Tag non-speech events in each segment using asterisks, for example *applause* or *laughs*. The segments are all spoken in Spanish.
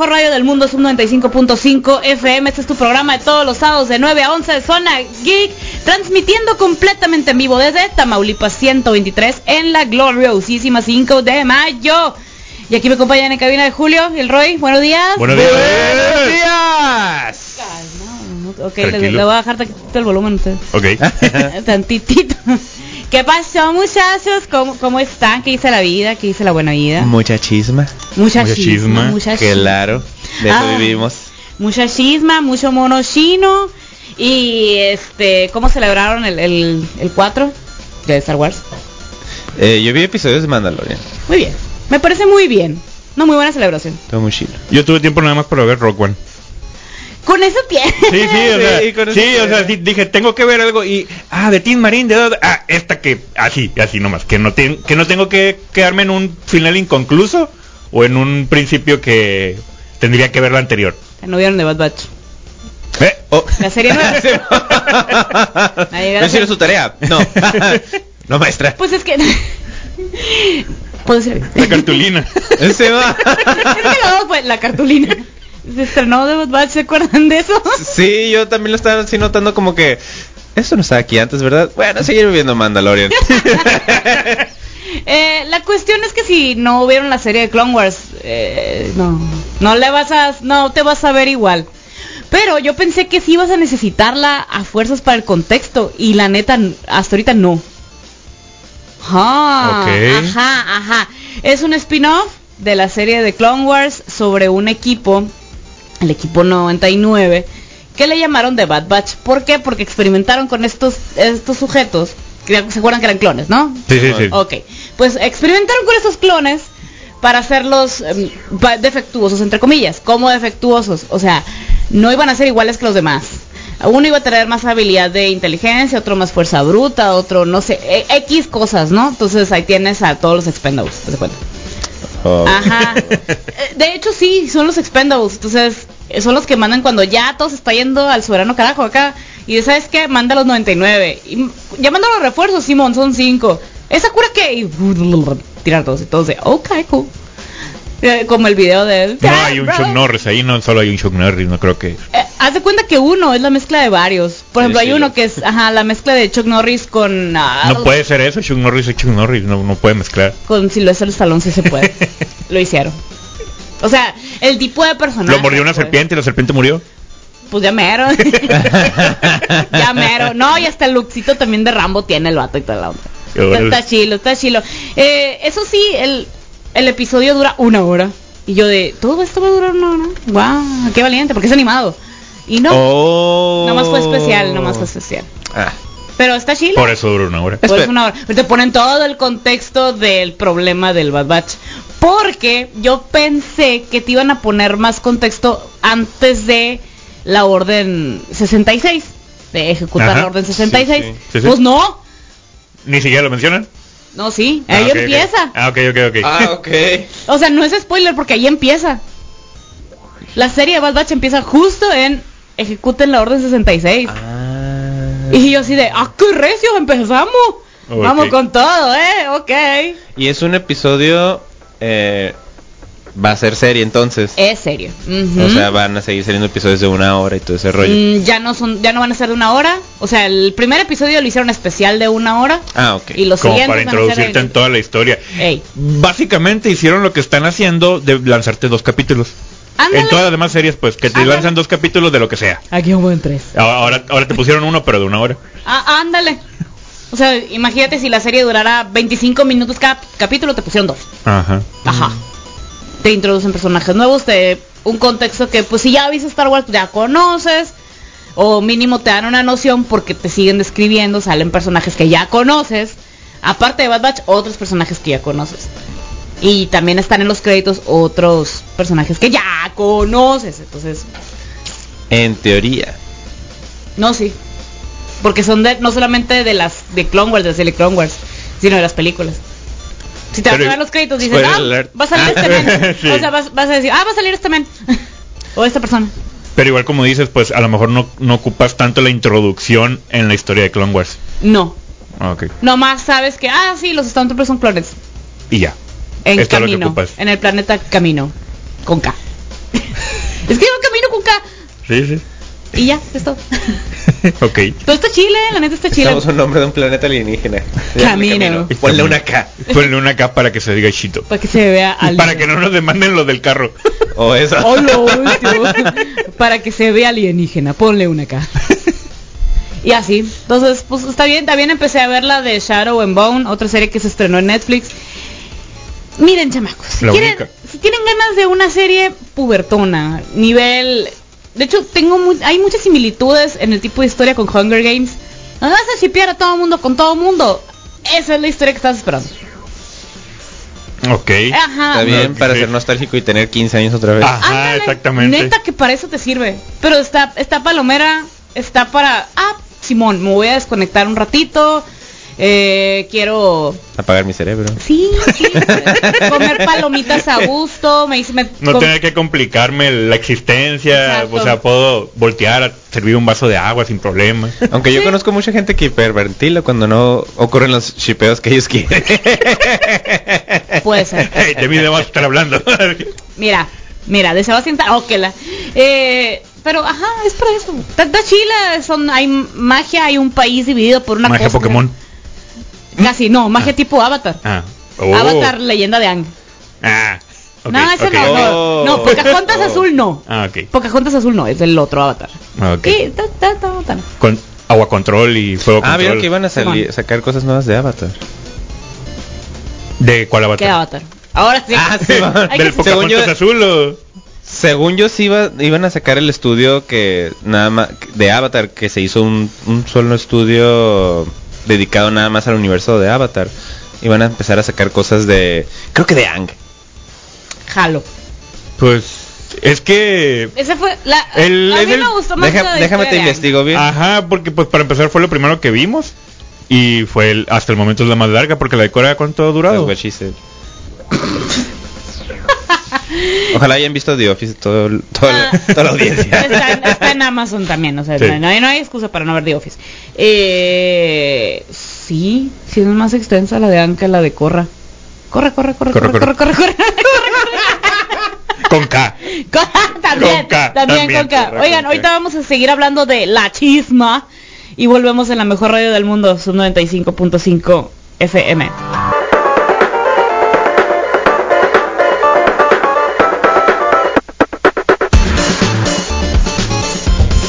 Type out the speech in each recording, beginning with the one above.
Mejor radio del mundo, Sub 95.5 FM. Este es tu programa de todos los sábados de 9 a 11 de Zona Geek, transmitiendo completamente en vivo desde Tamaulipas 123 en la gloriosísima 5 de mayo. Y aquí me acompañan en cabina de Julio y el Roy. Buenos días. Buenos días. Buenos días. Ok, le, voy a bajar tantito el volumen a usted. Ok. *laughs* Tantitito. ¿Qué pasó, muchachos? ¿Cómo, ¿Cómo están? ¿Qué dice la vida? ¿Qué dice la buena vida? Mucha chisma. Mucha, Mucha chisma, chisma. mucha chisma. Claro. De eso Ah. vivimos. Mucha chisma, mucho mono chino. Y este, ¿cómo celebraron el, el, el 4 de Star Wars? Eh, yo vi episodios de Mandalorian. Muy bien. Me parece muy bien. Una muy buena celebración. Todo muy chido. Yo tuve tiempo nada más para ver Rock One. Con eso tiene. Sí, sí, o *laughs* sea, Sí, con eso sí, o sea, sí, dije, tengo que ver algo y ah, de Tim Marín, de dónde? ah, esta que así, así nomás, que no ten- que no tengo que quedarme en un final inconcluso o en un principio que tendría que ver la anterior. No vieron de Bad Batch. Eh, Oh. La serie nueva. *laughs* ¿No hicieron su tarea? No. *laughs* no, maestra. Pues es que. Puedo la cartulina. Se va. Es que la, fue la cartulina. Se estrenó de Bad Batch, ¿se acuerdan de eso? Sí, yo también lo estaba así notando como que... Esto no estaba aquí antes, ¿verdad? Bueno, seguir viendo Mandalorian. *laughs* Eh, la cuestión es que si no vieron la serie de Clone Wars, eh, no, no le vas a, no te vas a ver igual. Pero yo pensé que sí ibas a necesitarla a fuerzas para el contexto y la neta hasta ahorita no. Ah. Ajá, ajá. Es un spin-off de la serie de Clone Wars sobre un equipo, el equipo 99, que le llamaron The Bad Batch. ¿Por qué? Porque experimentaron con estos estos sujetos, que se acuerdan que eran clones, ¿no? Sí, sí, sí. Ok, pues experimentaron con esos clones para hacerlos em, defectuosos, entre comillas. ¿Cómo defectuosos? O sea, no iban a ser iguales que los demás. Uno iba a tener más habilidad de inteligencia, otro más fuerza bruta, otro no sé, e- X cosas, ¿no? Entonces ahí tienes a todos los expendables, ¿te cuenta? Oh. Ajá. *laughs* Eh, De hecho, sí, son los expendables. Entonces, son los que mandan cuando ya todo se está yendo al soberano carajo acá. Y de, ¿sabes qué? Manda los 99. Y, ya manda los refuerzos, Simón, son 5. ¿Esa cura qué? Y tirar todos y todos de, ok, cool. Eh, Como el video de él. No hay un Chuck Norris, ahí no solo hay un Chuck Norris, no creo que... Eh, haz de cuenta que uno es la mezcla de varios. Por Sí, ejemplo, hay sí, uno que es, ajá, la mezcla de Chuck Norris con... ah, No puede ser eso, Chuck Norris es Chuck Norris, no, no puede mezclar. Con Silvestre Stallone sí se puede. *laughs* Lo hicieron. O sea, el tipo de personaje. Lo mordió una pues. serpiente y la serpiente murió. Pues ya mero. *laughs* ya mero. No, y hasta el lookcito también de Rambo tiene el vato y toda la onda. Bueno. está chilo, está chilo. Eh, eso sí, el, el episodio dura una hora. Y yo de, ¿todo esto va a durar una hora? Wow, qué valiente, porque es animado. Y no, Oh. nomás fue especial, nomás fue especial. Ah. Pero está chilo. Por eso duró una hora. Pues Espera. una hora. Pero Te ponen todo el contexto del problema del Bad Batch. Porque yo pensé que te iban a poner más contexto antes de la orden 66. De ejecutar Ajá. la orden 66. Sí, sí. Sí, sí. Pues no. Ni siquiera lo mencionan. No, sí. Ah, Ahí empieza. Ah, ok, ok, ok. Ah, ok. O sea, no es spoiler porque ahí empieza. La serie de Bad Batch empieza justo en ejecuten la orden 66. Ah. Y yo así de, ah, qué recios, empezamos. Vamos con todo, eh, ok. Y es un episodio... Eh, va a ser serie entonces. Es serio. O sea, van a seguir saliendo episodios de una hora y todo ese rollo. Mm, ya no son, ya no van a ser de una hora. O sea, el primer episodio lo hicieron especial de una hora. Ah, ok. Y los Como siguientes para introducirte en toda la historia. Ey. Básicamente hicieron lo que están haciendo de lanzarte dos capítulos. Ándale. En todas las demás series, pues, que te Ándale. lanzan dos capítulos de lo que sea. Aquí hubo en tres. Ahora, ahora te pusieron uno, pero de una hora. Ah, ándale. O sea, imagínate si la serie durara 25 minutos cada capítulo, te pusieron dos. Ajá. Ajá. Te introducen personajes nuevos, te un contexto que pues si ya viste Star Wars ya conoces o mínimo te dan una noción porque te siguen describiendo, salen personajes que ya conoces, aparte de Bad Batch otros personajes que ya conoces. Y también están en los créditos otros personajes que ya conoces, entonces En teoría. no sí. Porque son de, no solamente de las de Clone Wars, de serie Clone Wars, sino de las películas. Si te vas a Pero- ver los créditos dices, ah, alert. va a salir este men. *laughs* Sí. O sea, vas, vas a decir, ah, va a salir este men. *laughs* o esta persona. Pero igual como dices, pues a lo mejor no, no ocupas tanto la introducción en la historia de Clone Wars. No. Ah, ok. Nomás sabes que, ah, sí, los Stormtroopers son clones. Y ya. En Esto camino. En el planeta Camino. Con K. *laughs* Es que yo camino con K. Sí, sí. Y ya, es todo. *laughs* Ok. Todo está chile, la neta está chile. Estamos un nombre de un planeta alienígena. Camino. Y Ponle una K. Ponle una K para que se diga Chito. Para que se vea para que no nos demanden lo del carro. O eso. Oh, lo *laughs* último. Para que se vea alienígena, ponle una acá. Y así. Entonces, pues está bien. También empecé a ver la de Shadow and Bone, otra serie que se estrenó en Netflix. Miren, chamacos, si quieren, tienen ganas de una serie pubertona, nivel... De hecho, tengo mu- hay muchas similitudes en el tipo de historia con Hunger Games. No vas a shipear a todo mundo con todo mundo. Esa es la historia que estás esperando. Ok. Ajá. Está bien Ok. para ser nostálgico y tener 15 años otra vez. Ajá, Ándale, exactamente. Neta que para eso te sirve. Pero está, está palomera, está para. Ah, Simón, me voy a desconectar un ratito. Eh, quiero. Apagar mi cerebro. Sí, sí. *laughs* comer palomitas a gusto. Me hice. me- No tener que complicarme la existencia. Exacto. O sea, puedo voltear a servir un vaso de agua sin problema. Aunque yo conozco mucha gente que hiperventila cuando no ocurren los shipeos que ellos quieren. *laughs* Puede ser. Hey, de mí debemos estar hablando. *laughs* Mira, mira, de Sebastián. Ta- ok, la- Eh, pero ajá, es para eso. Está chila, son, hay magia, hay un país dividido por una Magia cosa. Pokémon. Casi, no, magia tipo Avatar. Ah. Oh. Avatar, leyenda de Ang. Ah. no, ese ok. no, no, Oh. no, Pocahontas *laughs* azul no. Ah, ok. Pocahontas azul no, es el otro Avatar. Ah, ok. Con agua control y fuego ah, control. vieron que iban a salir, sacar cosas nuevas de Avatar. ¿De cuál avatar? ¿Qué Avatar? Ahora sí. Ah, sí, *laughs* ¿Del que- Según Pocahontas yo- azul o...? Según yo sí iba, iban a sacar el estudio que nada más de Avatar, que se hizo un, un solo estudio dedicado nada más al universo de Avatar. Iban a empezar a sacar cosas de, creo que de Ang. Jalo. Pues es que Ese fue la El- a mí el- me gustó más Deja- la de déjame te investigo bien. Ajá, porque pues para empezar fue lo primero que vimos y fue el, hasta el momento es la más larga porque la de Corea cuánto ha durado. *laughs* Ojalá hayan visto The Office todo, la, Ah. toda la audiencia. *laughs* Está, en- está en Amazon también, o sea, Sí. no, hay, no hay excusa para no ver The Office. Eh, sí, sí es más extensa la de que la de Corra. Corre, corre, corre, corre, Corre, corre, corre, corre. Con K. *laughs* Con- también, Con K, también, también, con K. corre, Oigan, con K. ahorita vamos a seguir hablando de la chisma y volvemos en la mejor radio del mundo, sub 95.5 FM.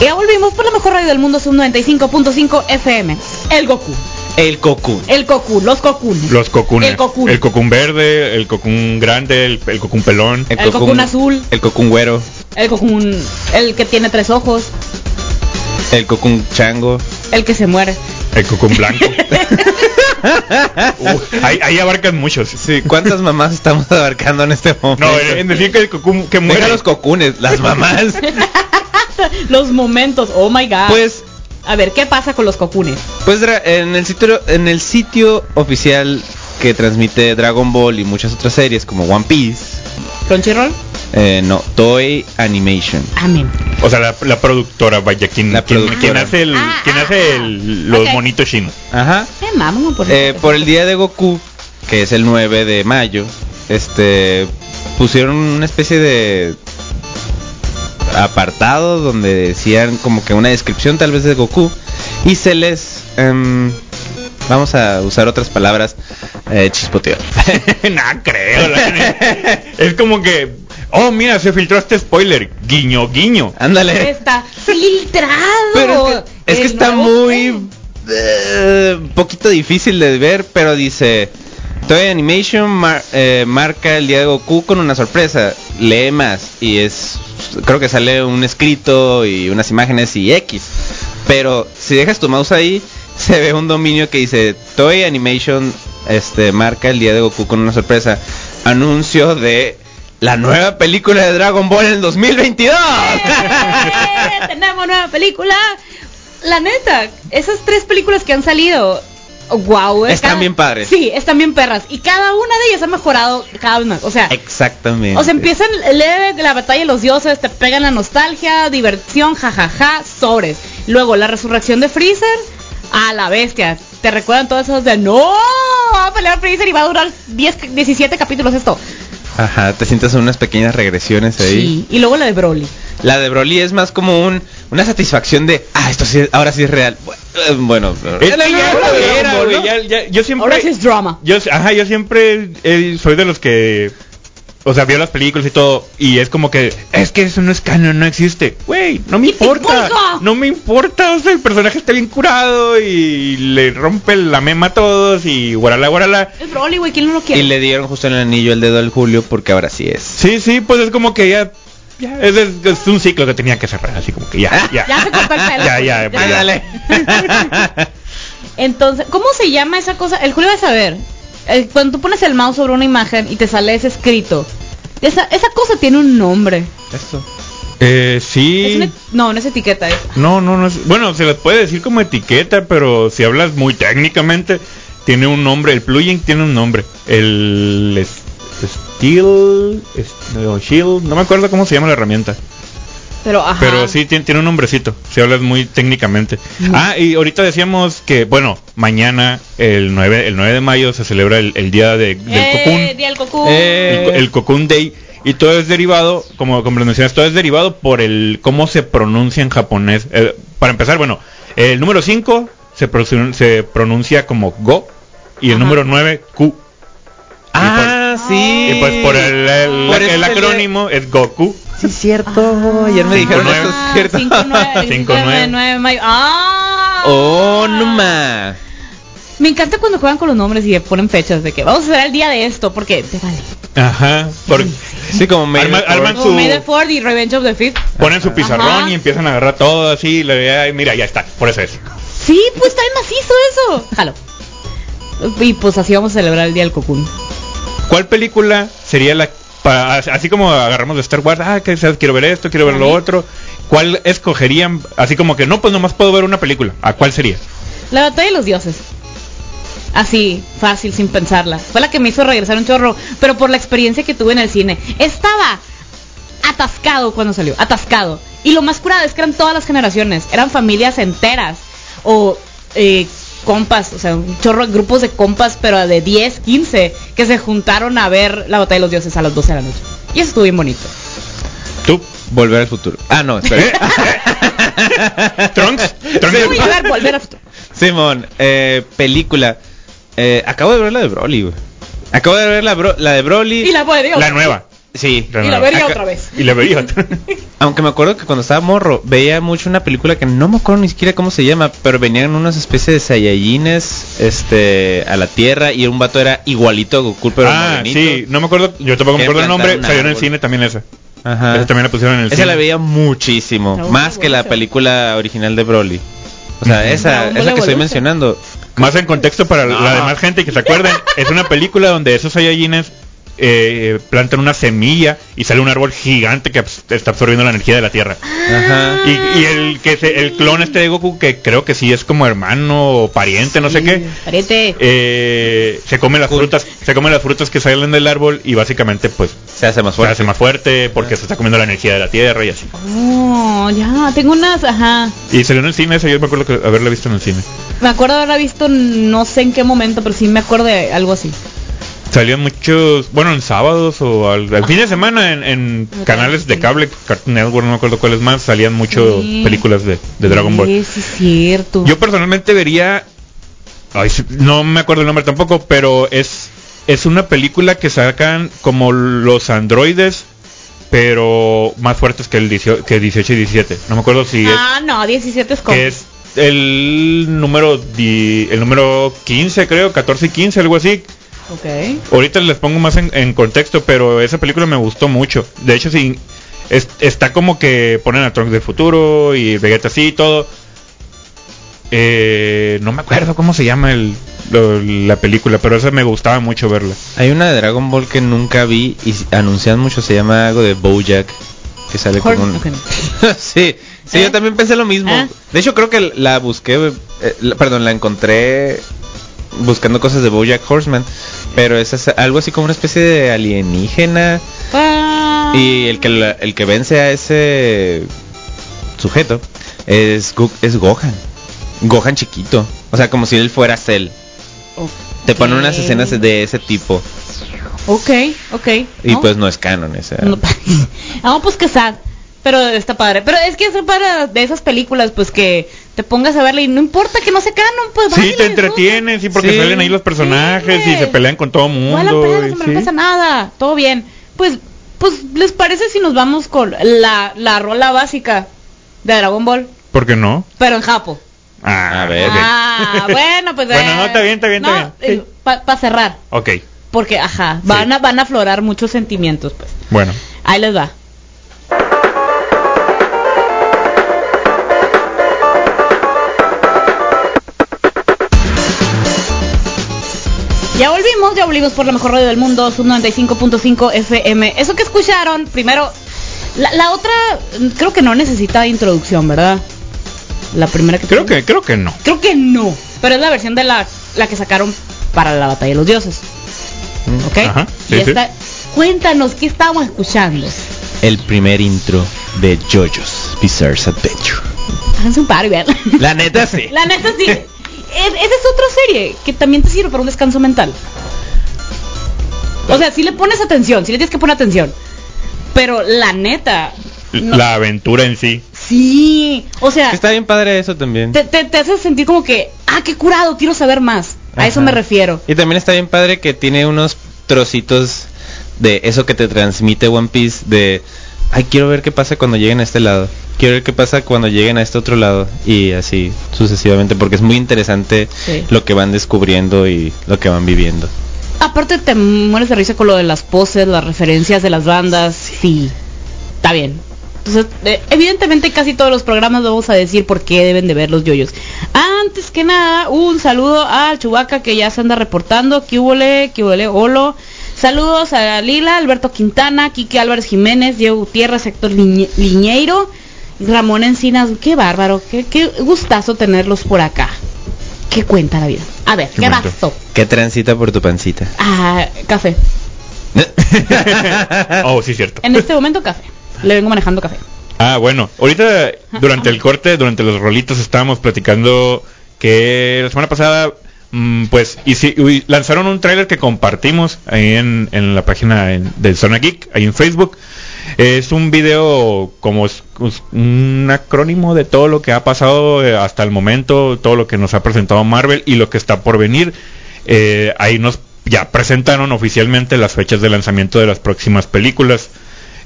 Y ya volvimos por la mejor radio del mundo, sub 95.5 FM. El Goku, El Cocoon. el Goku, los Gokunes. Los cocunes. El Cocoon. El cocún verde, el cocún grande, el, el cocún pelón. El Cocoon azul. El Cocoon güero. El Goku, el que tiene tres ojos, El Cocoon chango. el que se muere. El cocún blanco. *laughs* Uh, ahí, ahí abarcan muchos. Sí, ¿cuántas mamás estamos abarcando en este momento? No, en, en decir que el cocún que Deja muere. los cocunes, las mamás. *laughs* los momentos, oh my god. Pues, a ver, ¿qué pasa con los cocunes? pues en el sitio, en el sitio oficial que transmite Dragon Ball y muchas otras series como One Piece, ¿Crunchyroll? Eh, no, Toy Animation. Amén. O sea, la, la productora, vaya, quien, La productora. quien hace, el, Ah, quien ah, hace ah. el- los monitos chinos. Ajá. Eh, por, Eh, por el día de Goku, que es el 9 de mayo, este pusieron una especie de apartado donde decían como que una descripción tal vez de Goku y se les em, vamos a usar otras palabras eh, chispoteó. *laughs* nah, creo. la *laughs* es como que, oh, mira, se filtró este spoiler. Guiño, guiño. Ándale. Está filtrado. Pero es que, es que está muy eh, poquito difícil de ver, pero dice Toy Animation mar- eh, marca el día de Goku con una sorpresa. Lee más y es creo que sale un escrito y unas imágenes y X. Pero si dejas tu mouse ahí se ve un dominio que dice Toy Animation este marca el día de Goku con una sorpresa. Anuncio de la nueva película de Dragon Ball en el 2022. ¡Eh! *laughs* Tenemos nueva película. La neta, esas tres películas que han salido, wow. Están bien padres. Sí, están bien perras. Y cada una de ellas ha mejorado cada vez más. O sea, Exactamente. O sea, empiezan leve la batalla de los dioses, te pegan la nostalgia, diversión, jajaja, sobres. Luego la resurrección de Freezer, a la bestia. Te recuerdan todas esas de no, va a pelear Freezer y va a durar 10, 17 capítulos esto. Ajá, te sientes unas pequeñas regresiones ahí. Sí. Y luego la de Broly. La de Broly es más como un una satisfacción de, ah, esto sí, ahora sí es real. Bu- Bueno, Es yo siempre... Ahora sí es drama. Yo, ajá, yo siempre eh, soy de los que, o sea, veo las películas y todo, y es como que, es que eso no es canon, no existe. Güey, no me ¿Qué te importa. importa? No me importa, o sea, el personaje está bien curado y le rompe la mema a todos y guarala, guarala. Es Broly, güey. ¿Quién no lo quiere? Y le dieron justo en el anillo el dedo al Julio porque ahora sí es. Sí, sí, pues es como que ya, ya es, es- es un ciclo que tenía que cerrar, así como que ya, ya. Ya se cortó el pelo. *laughs* Ya, ya, pues ya. Ándale. *laughs* Entonces, ¿cómo se llama esa cosa? El Julio va a saber. Eh, cuando tú pones el mouse sobre una imagen y te sale ese escrito. Esa, esa cosa tiene un nombre. Esto. Eh, Es sí. una- no, no es etiqueta. Es, No, no, no es, bueno, se les puede decir como etiqueta, pero si hablas muy técnicamente, tiene un nombre, el plugin tiene un nombre. El es- Steel, es- no, Shield, no me acuerdo cómo se llama la herramienta, pero ajá. pero sí tiene, tiene un nombrecito, si hablas muy técnicamente. Ah, y ahorita decíamos que, bueno, mañana, el 9, el 9 de mayo, se celebra el, el día de, del Eh. Día del. Eh, el, el Cocoon Day y todo es derivado, como, como mencionas, todo es derivado por el cómo se pronuncia en japonés. Eh, para empezar, bueno, el número 5 se, prosu- se pronuncia como Go y el Ajá. número 9 Q. Ah, sí. Y pues por el, el- Por acrónimo es Goku. Sí, cierto. Ayer me Cinco, dijeron nueve. esto, es Ah, cierto. 5, 9, Cinco, nueve. 9 de mayo. ¡Ah! oh, no más. Me encanta cuando juegan con los nombres y ponen fechas de que vamos a hacer el día de esto, porque te vale. Ajá. por- Sí, como me Arma- arman Como su- May the Fourth y Revenge of the Fifth. ponen su pizarrón Ajá. y empiezan a agarrar todo así. y le- mira, ya está. Por eso es. Sí, pues está bien macizo eso. Jalo. Y pues así vamos a celebrar el día del Cocoon. ¿Cuál película sería la para, así como agarramos de Star Wars, ah, que quiero ver esto, quiero ver lo otro, ¿cuál escogerían? Así como que no, pues nomás puedo ver una película. ¿A cuál sería? La batalla de los dioses. Así, fácil, sin pensarla. Fue la que me hizo regresar un chorro, pero por la experiencia que tuve en el cine. Estaba atascado cuando salió, atascado. Y lo más curado es que eran todas las generaciones, eran familias enteras. O eh, compas, o sea, un chorro de grupos de compas, pero de 10, 15, que se juntaron a ver la batalla de los dioses a las 12 de la noche. Y eso estuvo bien bonito. ¿Tú? Volver al futuro. Ah, no, espera. *laughs* ¿Trunks? ¿Trunks? Voy a ver, volver a futuro. Simón, eh, película. Eh, acabo de ver la de Broly, güey. Acabo de ver la, bro- la de Broly. Y la La nueva. Sí. Y la vería Acá- otra vez. Y la vería otra. *laughs* Aunque me acuerdo que cuando estaba morro veía mucho una película que no me acuerdo ni siquiera cómo se llama, pero venían unas especies de Saiyajines este, a la Tierra y un vato era igualito a Goku, pero ah, morenito. sí, no me acuerdo, yo tampoco me acuerdo el nombre, salió en el cine también esa. Ajá. Esa también la pusieron en el Esa cine. la veía muchísimo, más que la película original de Broly. O sea, esa, Ball esa que estoy mencionando. Más en contexto para No. la demás gente que se acuerden, es una película donde esos Saiyajines eh, plantan una semilla y sale un árbol gigante que abs- está absorbiendo la energía de la Tierra. Ajá. Y, y el que se- el clon este de Goku que creo que sí es como hermano o pariente, no sé qué, Pariente. eh, se come las frutas, se come las frutas que salen del árbol y básicamente pues Se hace más se fuerte. hace más fuerte porque se está comiendo la energía de la Tierra y así. Oh, ya, tengo unas, ajá. Y salió en el cine, eso yo me acuerdo que haberla visto en el cine. Me acuerdo de haberla visto, no sé en qué momento, pero sí me acuerdo de algo así. Salían muchos, bueno, en sábados o al, al fin de semana en, en canales de cable, Cartoon Network, no me acuerdo cuáles más, salían mucho Sí. películas de, de Dragon Ball. Sí, sí, es cierto. Yo personalmente vería, ay, sí, no me acuerdo el nombre tampoco, pero es es una película que sacan como los androides, pero más fuertes que el 18, que 18 y 17. No me acuerdo si es ah, no, 17 es como. que es el número di- el número 15 creo, 14 y 15, algo así. Ok. Ahorita les pongo más en, en contexto, pero esa película me gustó mucho. De hecho, sí, es- está como que ponen a Trunks del futuro y Vegeta así y todo. Eh, no me acuerdo cómo se llama el, lo- la película, pero esa me gustaba mucho verla. Hay una de Dragon Ball que nunca vi y anuncian mucho, se llama algo de Bojack, que sale como un... ok. *laughs* sí, sí, ¿Eh? yo también pensé lo mismo. ¿Eh? De hecho, creo que la busqué, eh, la- perdón, la encontré buscando cosas de Bojack Horseman, pero es algo así como una especie de alienígena Ah. y el que la- el que vence a ese sujeto es es Gohan. Gohan chiquito, o sea, como si él fuera Cell. Te ponen unas escenas de ese tipo. Ok, ok. Y ¿no? pues no es canon esa. *laughs* No, pues que sad. Pero está padre. Pero es que es para de esas películas, pues que te pongas a verla y no importa que no se canon, pues Sí, vale, te entretienes, sí, porque Sí. salen ahí los personajes Sí, y se pelean con todo mundo. Y pedo, no sí. me pasa nada. Todo bien. Pues, pues, ¿les parece si nos vamos con la, la rola básica de Dragon Ball? ¿Por qué no? Pero en Japo. Ah, A ver. Ah, bueno, pues *laughs* Bueno, no, está bien, está bien, está bien. Para cerrar. Ok, Porque, ajá, van, a, van a aflorar muchos sentimientos, pues. bueno. Ahí les va. Ya volvimos, ya volvimos por la mejor radio del mundo, sub 95.5 FM. Eso que escucharon, primero, la, la otra, mm, creo que no necesita introducción, ¿verdad? La primera que Creo que, creo que no. Creo que no, pero es la versión de la, la que sacaron para la batalla de los dioses. ¿Ok? Ajá, sí, y sí. esta, cuéntanos, ¿qué estábamos escuchando? El primer intro de JoJo's Bizarre Adventure. Háganse un par y vean. La neta sí. *laughs* La neta sí. Es- esa es otra serie que también te sirve para un descanso mental. O sea, si le pones atención, si le tienes que poner atención. Pero la neta, no- La aventura en sí. sí. O sea, Está bien padre eso también. te, te, te hace sentir como que, ah, qué curado, quiero saber más. A eso me refiero. Y también está bien padre que tiene unos trocitos de eso que te transmite One Piece de ay quiero ver qué pasa cuando lleguen a este lado quiero ver qué pasa cuando lleguen a este otro lado y así sucesivamente porque es muy interesante Sí. lo que van descubriendo y lo que van viviendo Aparte te mueres de risa con lo de las poses, las referencias de las bandas. Sí, está bien. Entonces, eh, evidentemente casi todos los programas vamos a decir por qué deben de ver los yoyos. Antes que nada, un saludo al Chubaca que ya se anda reportando. Que hubole, holo. Saludos a Lila, Alberto Quintana, Quique Álvarez Jiménez, Diego Gutiérrez, Héctor Liñe- Liñeiro, Ramón Encinas. Qué bárbaro, qué, qué gustazo tenerlos por acá. ¿Qué cuenta la vida? A ver, Qué ¿qué pasó? ¿Qué transita por tu pancita? Ah, café. *laughs* Oh, sí, cierto. En este momento café. Le vengo manejando café. Ah, bueno, ahorita durante el corte, durante los rolitos estábamos platicando que la semana pasada, pues, y si- lanzaron un tráiler que compartimos ahí en, la página de Zona Geek, ahí en Facebook. Es un video como es- es un acrónimo de todo lo que ha pasado eh, hasta el momento, todo lo que nos ha presentado Marvel y lo que está por venir. Eh, ahí nos ya presentaron oficialmente las fechas de lanzamiento de las próximas películas.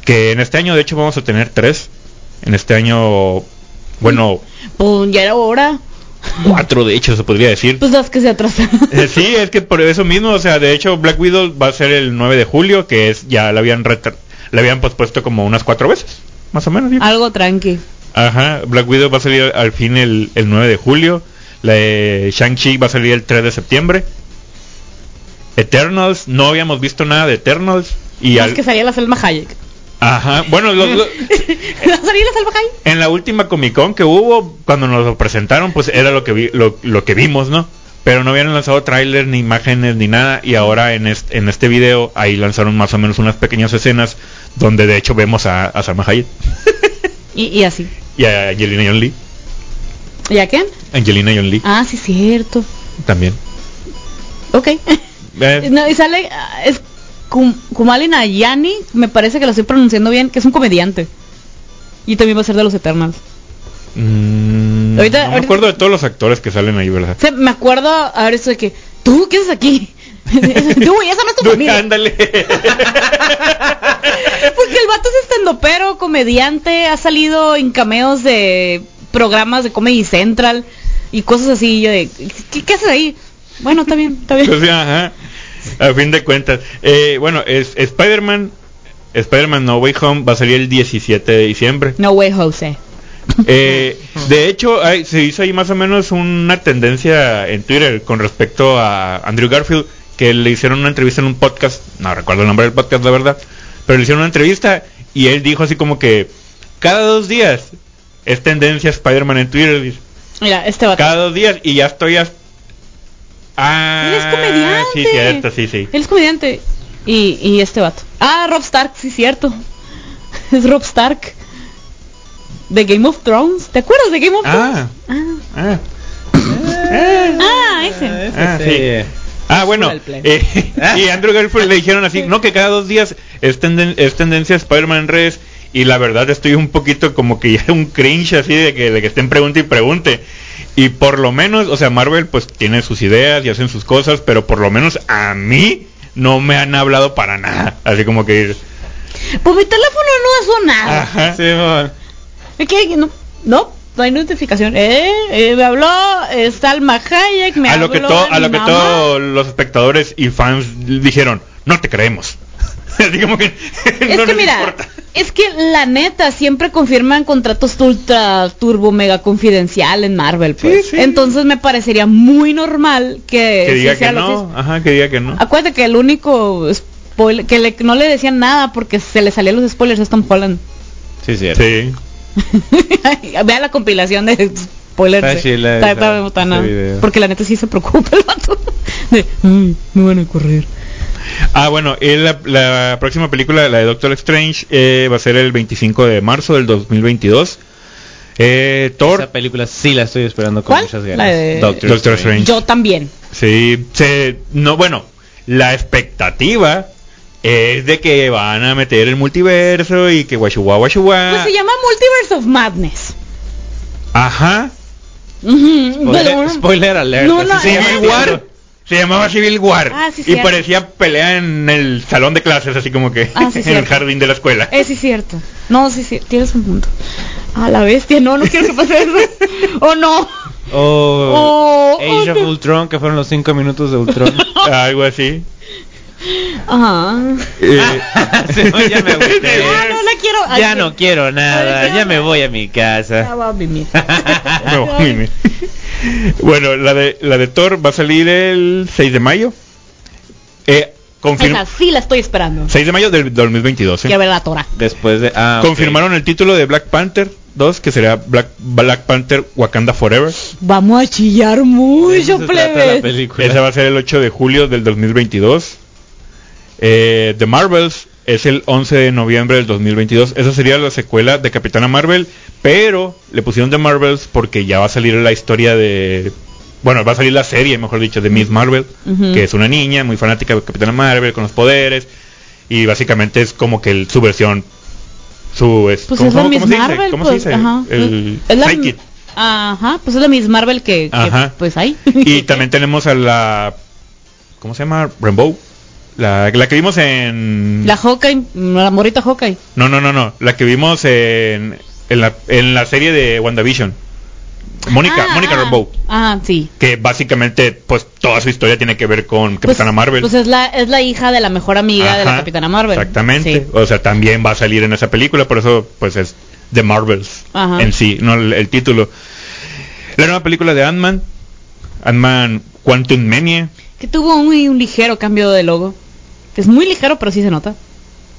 Que en este año, de hecho, vamos a tener tres. En este año, bueno, Pues ya era hora. Cuatro de hecho, se podría decir. Pues las que se atrasan. Eh, sí, es que por eso mismo, o sea, de hecho, Black Widow va a ser el 9 de julio, que es, ya la habían la habían pospuesto como unas cuatro veces, más o menos. ¿sí? Algo tranqui. Ajá, Black Widow va a salir al fin el, el 9 de julio. La de Shang-Chi va a salir el 3 de septiembre. Eternals, no habíamos visto nada de Eternals. Y Más al- que salía la Selma Hayek. Ajá, bueno, lo- lo- ¿Va a salir la Selma Hayek? en la última Comic Con que hubo, cuando nos lo presentaron, pues era lo que, vi- lo, lo que vimos, ¿no? Pero no habían lanzado tráiler, ni imágenes, ni nada. Y ahora en este, en este video, ahí lanzaron más o menos unas pequeñas escenas donde de hecho vemos a, a Salma Hayek *laughs* Y, y así. y a Angelina Jolie. ¿Y a quién? Angelina Jolie Ah, sí, cierto. también. Ok. Eh, *laughs* No, y sale, ah, es Kum- Kumali Nayani, me parece que lo estoy pronunciando bien, que es un comediante. Y también va a ser de los Eternals. mm, Ahorita- no me ahorita- acuerdo de todos los actores que salen ahí, ¿verdad? Me acuerdo ahora eso de que, ¿tú qué haces aquí? *laughs* tú, y esa no es tu *laughs* familia. Ándale. *laughs* Porque el vato es estendopero, comediante, ha salido en cameos de programas de Comedy Central y cosas así. y yo de, ¿qué, qué haces ahí? Bueno, está bien, está bien. Ajá. A fin de cuentas. Eh, bueno, es Spider-Man. Spider-Man No Way Home va a salir el 17 de diciembre. No way, Jose. Eh, de hecho, hay- se hizo ahí más o menos una tendencia en Twitter con respecto a Andrew Garfield, que le hicieron una entrevista en un podcast, no recuerdo el nombre del podcast, la verdad, pero le hicieron una entrevista y él dijo así como que cada dos días es tendencia Spider-Man en Twitter, Mira, este vato. cada dos días y ya estoy... as- Ah, Él es comediante. Sí, cierto, sí, sí. Él es comediante. Y, y este vato. Ah, Rob Stark, sí, cierto. *laughs* Es Rob Stark. De Game of Thrones. ¿Te acuerdas de Game of Ah, Thrones? ah. Ah, ah ese. Ah, sí. Ah, bueno. eh, *laughs* y Andrew Garfield le dijeron así, no, que cada dos días es, tenden- es tendencia Spider-Man en redes. Y la verdad estoy un poquito como que ya un cringe así de que, de que estén pregunte y pregunte. Y por lo menos, o sea, Marvel pues tiene sus ideas y hacen sus cosas, pero por lo menos a mí no me han hablado para nada. Así como que... Pues mi teléfono no. Ajá. Simón. Es que no, no, no hay notificación. Eh, eh, me habló eh, Salma Hayek, me a lo que, habló to- a mi lo que todos los espectadores y fans dijeron, no te creemos. *laughs* Así como que... Es no que nos mira, importa. es que la neta siempre confirman contratos ultra turbo mega confidencial en Marvel, pues. Sí, sí. Entonces me parecería muy normal que, Que diga sea que no. Ajá, que diga que no. Acuérdate que el único spoiler que le- no le decían nada porque se le salían los spoilers es Tom Holland. Sí, cierto. Sí. *laughs* Vea la compilación de spoilers. Esa- video. porque la neta sí se preocupa el vato. *laughs* De, ay, me van a correr. Ah, bueno, la, la próxima película, la de Doctor Strange, eh, va a ser el 25 de marzo del 2022. Eh, Thor, Esa película sí la estoy esperando con ¿Cuál? muchas La ganas. de- Doctor Strange. Yo también. sí, se, no, bueno, la expectativa es de que van a meter el multiverso y que guachuá, guachuá. Pues se llama Multiverse of Madness. Ajá, Spoiler, pero- spoiler alert. No, no, se eh, llama Se llamaba Civil War. Ah, sí, y cierto. parecía pelea en el salón de clases, así como que Ah, sí, *laughs* en el jardín de la escuela. Eh, sí, es cierto. No, sí, sí, tienes un punto. A la bestia, no, no quiero que pase eso. *laughs* oh, no. O Oh, Age of Ultron, que fueron los 5 minutos de Ultron. *laughs* Algo así. Ajá. Eh, Sí, ya me. Ah, no la quiero. Ay, Ya no quiero nada, Ay, ya me no. voy a mi Ya casa. va a mimir. Bueno, la de la de Thor va a salir el 6 de mayo. Eh, Esa sí la estoy esperando. 6 de mayo del 2022. ¿eh? Quiero ver la tora. Después de... Ah. Confirmaron el título de Black Panther 2, que será Black, Black Panther Wakanda Forever. Vamos a chillar mucho, plebe. Esa va a ser el 8 de julio del 2022. Eh, The Marvels es el 11 de noviembre del 2022. Esa sería la secuela de Capitana Marvel, pero le pusieron The Marvels porque ya va a salir la historia de... Bueno, va a salir la serie, mejor dicho, de Miss Marvel, que es una niña muy fanática de Capitana Marvel con los poderes. Y básicamente es como que el- su versión... Su, es, Pues ¿cómo- es la cómo- Miss cómo se dice? ¿Cómo pues, se dice? ajá. El Es la- Psychic. Ajá, pues es la Miss Marvel que, pues hay. Y también tenemos a la. ¿Cómo se llama? Rainbow. La, la que vimos en. La Hawkeye, la morrita Hawkeye. No, no, no, no. La que vimos en, en, la, en la serie de WandaVision. Mónica, Ah, Mónica ah. Rambeau. Ah, sí. Que básicamente, pues toda su historia tiene que ver con Capitana Pues- Marvel. Pues es la, es la hija de la mejor amiga de la Ajá, Capitana Marvel. Exactamente. Sí. O sea, también va a salir en esa película, por eso, pues es The Marvels Ajá. en sí, no el, el título. La nueva película de Ant-Man, Ant-Man Quantum Mania. Que tuvo muy un ligero cambio de logo. Es muy ligero, pero sí se nota.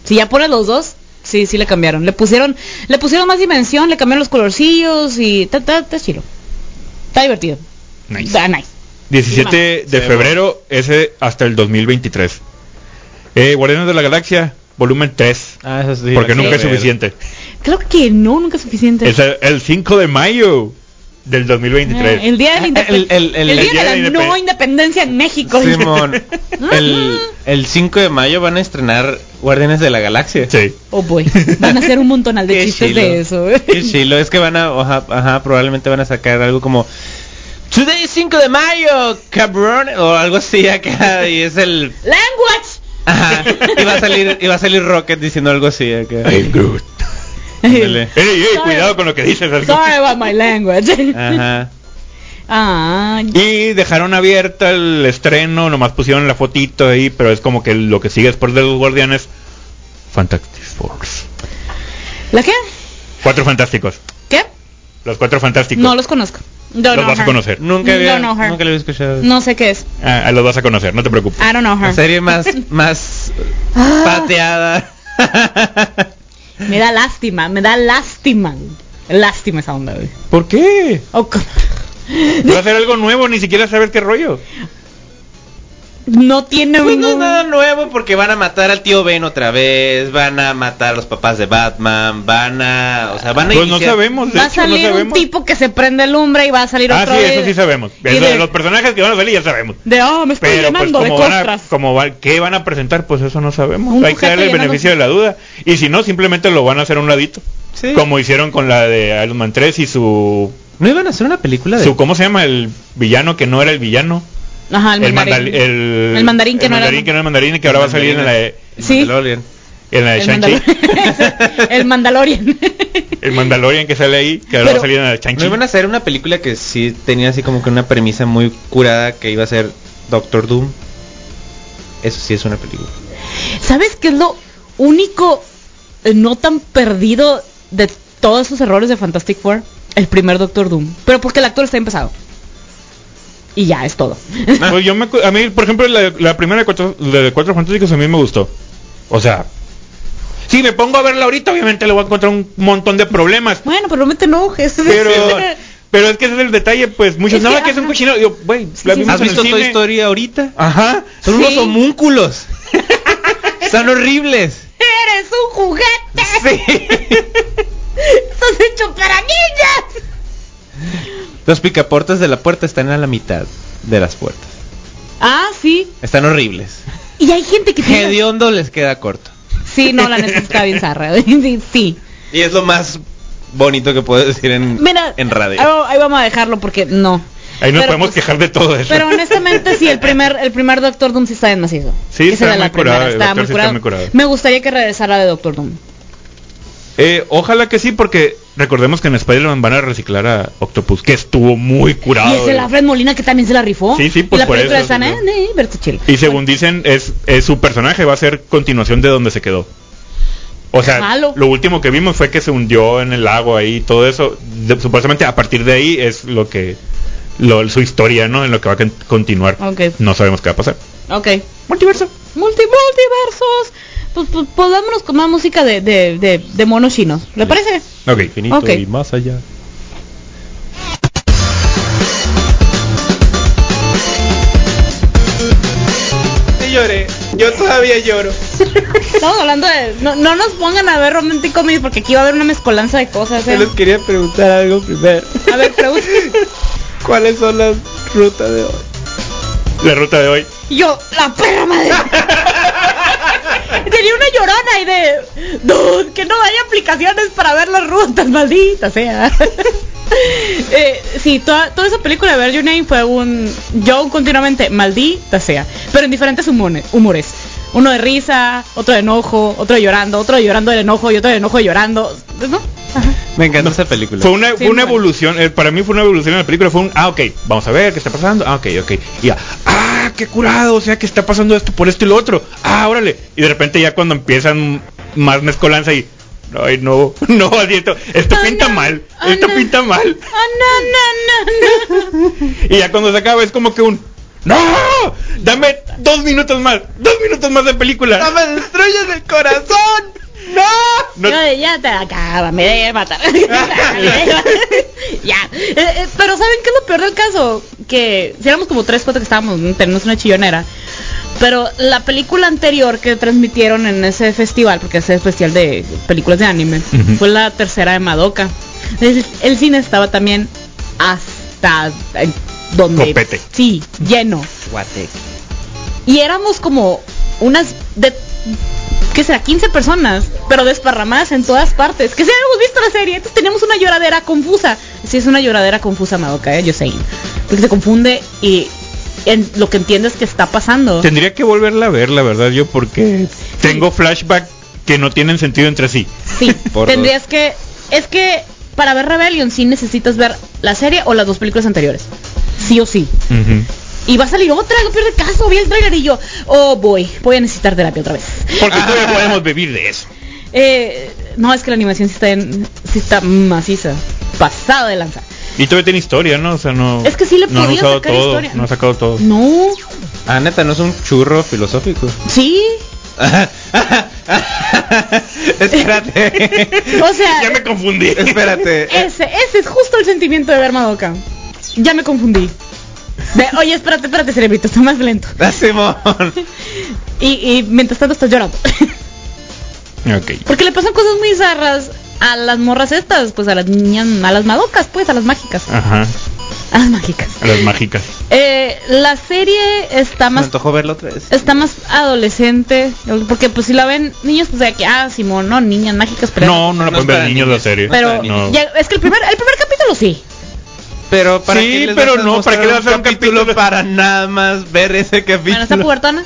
Si ya pones los dos, sí, sí le cambiaron. Le pusieron, le pusieron más dimensión, le cambiaron los colorcillos y está, está, está chido. Está divertido. Nice. Está nice. 17 de febrero, ese hasta el 2023. Eh, Guardianes de la Galaxia, volumen 3. Ah, eso sí. porque nunca es suficiente. Creo que no, nunca es suficiente. Es el, el 5 de mayo del 2023. Eh, el día de la, *laughs* El- independ- el- el- el día el día de la de la no independ- independencia en México. Simón, *laughs* el, el 5 de mayo van a estrenar Guardianes de la Galaxia. Sí. Oh boy, van a hacer un montonal de chistes chilo. de eso. Qué chilo, es que van a, ajá, ajá, probablemente van a sacar algo como Today is 5 de mayo, cabrón, o algo así acá, y es el... Language. Ajá, y va a salir, y va a salir Rocket diciendo algo así acá. I'm good. *laughs* Ey, ey, Sorry. cuidado con lo que dices. Sorry about my language. Ajá. *laughs* Ah, Y dejaron abierta el estreno, nomás pusieron la fotito ahí, pero es como que lo que sigue después de los Guardianes. Fantastic Force. ¿la qué? Cuatro fantásticos. ¿Qué? Los cuatro fantásticos. No los conozco. Don't los vas a her. conocer. Nunca había, nunca lo había escuchado. No sé qué es. Ah, los vas a conocer, no te preocupes. I don't know La her. serie más, *laughs* más Ah. pateada. Me da lástima, me da lástima. Lástima esa onda, güey. ¿Por qué? Oh, Va a hacer algo nuevo, ni siquiera sabes qué rollo. No tiene Pues un... no es nada nuevo porque van a matar al tío Ben otra vez, van a matar a los papás de Batman, van a, o sea, van a Pues no iniciar- sabemos, de Va a no salir un tipo que se prende lumbre y va a salir Ah, otro sí, de- eso sí sabemos. Eso de- los personajes que van a salir ya sabemos. De, oh, me estoy Pero pues de como van a, como va- ¿qué van a presentar? Pues eso no sabemos. Un Hay que darle el beneficio de la duda. Y si no, simplemente lo van a hacer a un ladito. Sí. Como hicieron con la de Iron Man 3 y su, ¿No iban a hacer una película de su... ¿Cómo se llama? El villano que no era el villano. Ajá, el, El, mandarín. mandal- el, El mandarín que no era- mandarín que no era el mandarín y que ahora va a salir en la de, Sí. Mandalorian? en la de el, Shang-Chi. *laughs* El Mandalorian. El Mandalorian que sale ahí, que ahora va a salir en la de Shang-Chi. No iban a hacer una película que sí tenía así como que una premisa muy curada que iba a ser Doctor Doom. Eso sí es una película. ¿Sabes qué es lo único eh, no tan perdido de todos esos errores de Fantastic Four? El primer Doctor Doom. Pero porque el actor está empezado. Y ya, es todo. *laughs* Pues yo me, a mí, por ejemplo, la, la primera de cuatro, de cuatro fantásticos a mí me gustó. O sea, si me pongo a verla ahorita, obviamente le voy a encontrar un montón de problemas. bueno, pero no te enojes. *laughs* Pero, pero es que ese es el detalle, pues muchos no, que, que es un cochino. Yo, güey, sí, vimos ¿Has visto cine. Story ahorita? Ajá. Son Sí. unos homúnculos. *laughs* Son horribles. ¡Eres un juguete! Sí. ¡Estás hecho para niñas! Los picaportes de la puerta están a la mitad de las puertas. Ah, sí. Están horribles. Y hay gente que tiene... Hediondo les queda corto. Sí, no, la neta está bien zarra. *laughs* Sí, sí. Y es lo más bonito que puedo decir en, Mira, en radio. ahí- ahí vamos a dejarlo porque no. Ahí nos Pero, podemos pues, quejar de todo eso. Pero honestamente sí, el primer, el primer Doctor Doom sí está bien macizo. Sí, está la muy curado, primera, muy está muy curado. Me gustaría que regresara de Doctor Doom. Eh, ojalá que sí, porque recordemos que en Spider-Man van a reciclar a Octopus, que estuvo muy curado. y es el Alfred Molina que también se la rifó. Sí, sí, y pues la por eso, eh. Y según dicen, es, es su personaje va a ser continuación de donde se quedó. O sea, lo último que vimos fue que se hundió en el lago ahí, todo eso. De- supuestamente a partir de ahí es lo que lo, su historia, ¿no? En lo que va a con- continuar. Ok. No sabemos qué va a pasar. Ok. Multiverso. Multi multiversos. Pues, pues, pues vámonos con más música de, de, de, de monos chinos. ¿Le parece? Ok. Infinito y más allá. lloré. Yo todavía lloro. Estamos hablando de... No, no nos pongan a ver Romantic Comedies porque aquí va a haber una mezcolanza de cosas. ¿eh? quería preguntar algo primero. A ver, pregunta. *laughs* ¿Cuáles son las rutas de hoy? La ruta de hoy. Y Yo, la perra madre. *laughs* Tenía una llorona ahí de... Dude, que no hay aplicaciones para ver las rutas, maldita sea. *laughs* eh, sí, toda, toda esa película de Ver Your Name fue un... Yo continuamente, maldita sea. Pero en diferentes humores. humores. Uno de risa, otro de enojo, otro de llorando, otro de llorando del enojo y otro de enojo de llorando. ¿No? Ajá. Me encanta esa película. Fue una, Sí, fue una bueno. evolución, eh, para mí fue una evolución en la película, fue un, ah, ok, vamos a ver qué está pasando, ah, ok, ok, y ya, ah, qué curado, o sea, que está pasando esto por esto y lo otro, ah, órale, y de repente ya cuando empiezan más mezcolanza y, ay, no, *laughs* no, así esto, esto Ah, pinta no, mal, ah, esto no. pinta mal, Ah, no, no, no, no. *laughs* y ya cuando se acaba es como que un, no, dame dos minutos más, dos minutos más de película, ¡No me destruyes el corazón! ¡No! No- Yo, ya te acaba, me debe matar. *laughs* ya. Eh, eh, pero ¿saben qué es lo peor del caso? Que si éramos como tres, cuatro que estábamos, tenemos una chillonera. Pero la película anterior que transmitieron en ese festival, porque ese festival de películas de anime, fue la tercera de Madoka. El, el cine estaba también hasta eh, donde... Copete. Sí, lleno. Guate. Y éramos como unas de ¿qué será? 15 personas, pero desparramadas en todas partes. Que si habíamos visto la serie, entonces teníamos una lloradera confusa. Sí, es una lloradera confusa, Madoka, ¿eh? yo sé. Porque se confunde y en, lo que entiende es que está pasando. tendría que volverla a ver, la verdad, yo, porque tengo flashback que no tienen sentido entre sí. Sí, *laughs* Por tendrías que... Es que para ver Rebellion sí necesitas ver la serie o las dos películas anteriores. Sí o sí. Y va a salir otra, no pierde caso, vi el trailer y yo, oh boy, voy a necesitar terapia otra vez. Porque todavía podemos vivir de eso. Eh, no, es que la animación sí está, en, sí está maciza, pasada de lanza. Y todavía tiene historia, ¿no? O sea, no. Es que sí le no han podía usado sacar todo, historia. No ha sacado todo. No, Ah, neta, no es un churro filosófico. sí, *laughs* Espérate. *laughs* o sea, Ya me confundí. Espérate. ese, ese es justo el sentimiento de ver Madoka. Ya me confundí. De, Oye, espérate, espérate, cerebrito, está más lento. *laughs* Simón. Y, y mientras tanto estás llorando. Ok. Porque le pasan cosas muy zarras a las morras estas, pues a las niñas, a las madocas, pues, a las mágicas. Ajá. A las mágicas. A las mágicas. Eh, la serie está Me más antojó verlo otra vez. está más adolescente, porque pues si la ven niños pues de aquí, ah, Simón, no, niñas mágicas, pero No, no la No pueden ver para niños la niños. serie. pero no. ya- es que el primer el primer capítulo sí. Pero para Sí, qué les pero vas a no, ¿para qué le vas a hacer un capítulo? para nada más ver ese capítulo? Bueno, está pubertona.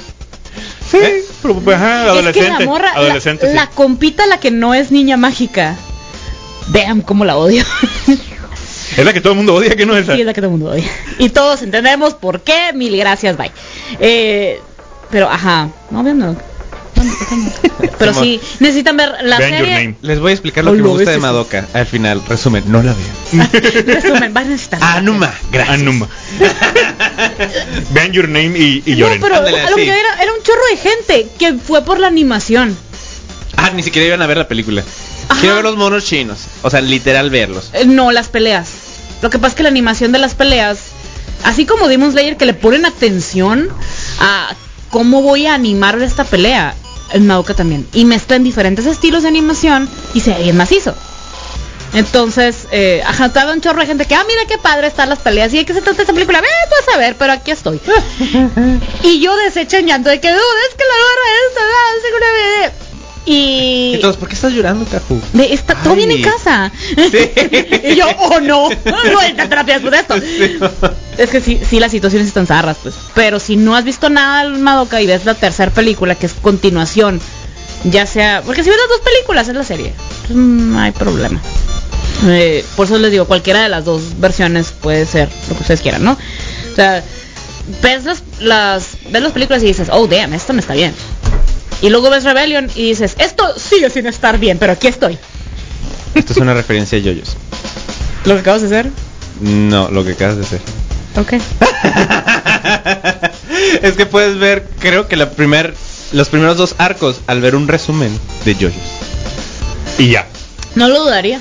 Sí, pero pues, ajá, adolescente. Es que la morra, adolescente, la, sí. la compita la que no es niña mágica. Damn, cómo la odio. Es la que todo el mundo odia, que no es esa. Sí, es la que todo el mundo odia. Y todos entendemos por qué. Mil gracias, bye. Eh, pero, ajá. No, vean, no. Pero sí, necesitan ver la Vean serie. Les voy a explicar lo Oh, que me gusta de. Madoka. Al final, resumen, no la vean. *laughs* Resumen, van a necesitar. Anuma, gracias. Anuma. *laughs* Vean Your Name y, y No, lloren. pero Ándale, a lo que era, era un chorro de gente que fue por la animación. Ah, ni siquiera iban a ver la película. Ajá. Quiero ver los monos chinos. O sea, literal verlos. Eh, No, las peleas. Lo que pasa es que la animación de las peleas, así como Demon Slayer que le ponen atención a cómo voy a animar esta pelea, en Madoka también. Y mezclan diferentes estilos de animación y se ve bien macizo. Entonces, eh, ajá, un chorro de gente que, ah, mira qué padre están las peleas. ¿Y de qué se trata esta película? Tú vas a ver, pero aquí estoy. *laughs* y yo deshecho en llanto de que, dude, es que la ah, es una bebé". Y... Entonces, ¿por qué estás llorando, Caju? De, está todo bien en casa. Sí. *laughs* y yo, oh no, no hay terapia por esto. Es que sí, sí, las situaciones están zarras, pues. Pero si no has visto nada del Madoka y ves la tercera película, que es continuación, ya sea. Porque si ves las dos películas es la serie, pues, no hay problema. Eh, por eso les digo, cualquiera de las dos versiones puede ser lo que ustedes quieran, ¿no? O sea, ves las, las, ves las películas y dices, oh damn, esto no está bien. Y luego ves Rebellion y dices, esto sigue sin estar bien, pero aquí estoy. Esto es una referencia a yoyos. Lo que acabas de hacer. No, lo que acabas de hacer. Ok. *laughs* es que puedes ver, creo que la primer, los primeros dos arcos al ver un resumen de yoyos. Y ya. No lo dudaría.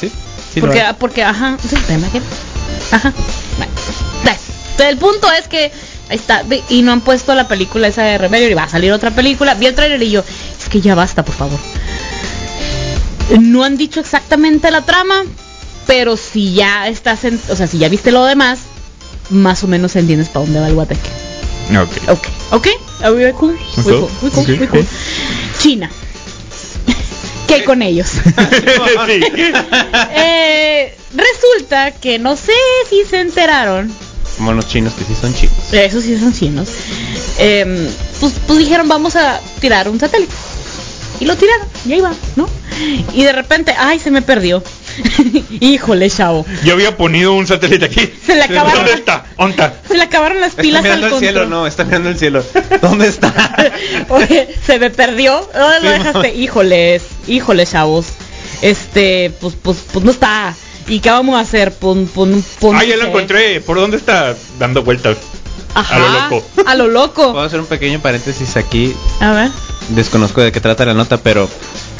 ¿Sí? Sí porque, hay. porque, ajá. Ajá. Bueno, el punto es que ahí está, y no han puesto la película esa de Rebellion y va a salir otra película. Vi el trailer y yo, es que ya basta, por favor. No han dicho exactamente la trama, pero si ya estás en, o sea, si ya viste lo demás, más o menos entiendes para dónde va el guateque. Ok. Ok, ok, are we cool? We cool, we cool, we. China. ¿Qué con ellos? *laughs* sí. *laughs* Eh, resulta que no sé si se enteraron, Monos chinos que sí son chinos. esos sí son chinos, em, pues, pues dijeron vamos a tirar un satélite. Y lo tiraron, y ahí va, ¿no? Y de repente, ay, se me perdió. *laughs* Híjole, chavo. Yo había ponido un satélite aquí. Se le acabaron ¿Dónde las- está? ¿Dónde está? Se le acabaron las Está pilas al mirando el control. cielo, no, está mirando el cielo. ¿Dónde está? *laughs* Oye, se me perdió. ¿Dónde lo Sí, dejaste? Híjoles, híjoles, chavos. Este, pues, pues, pues no está. ¿Y qué vamos a hacer? Pon, pon, pon, Ah, ya lo encontré. ¿Por dónde está? Dando vueltas. Ajá, A lo loco. A lo loco. Puedo hacer un pequeño paréntesis aquí. A ver. Desconozco de qué trata la nota, pero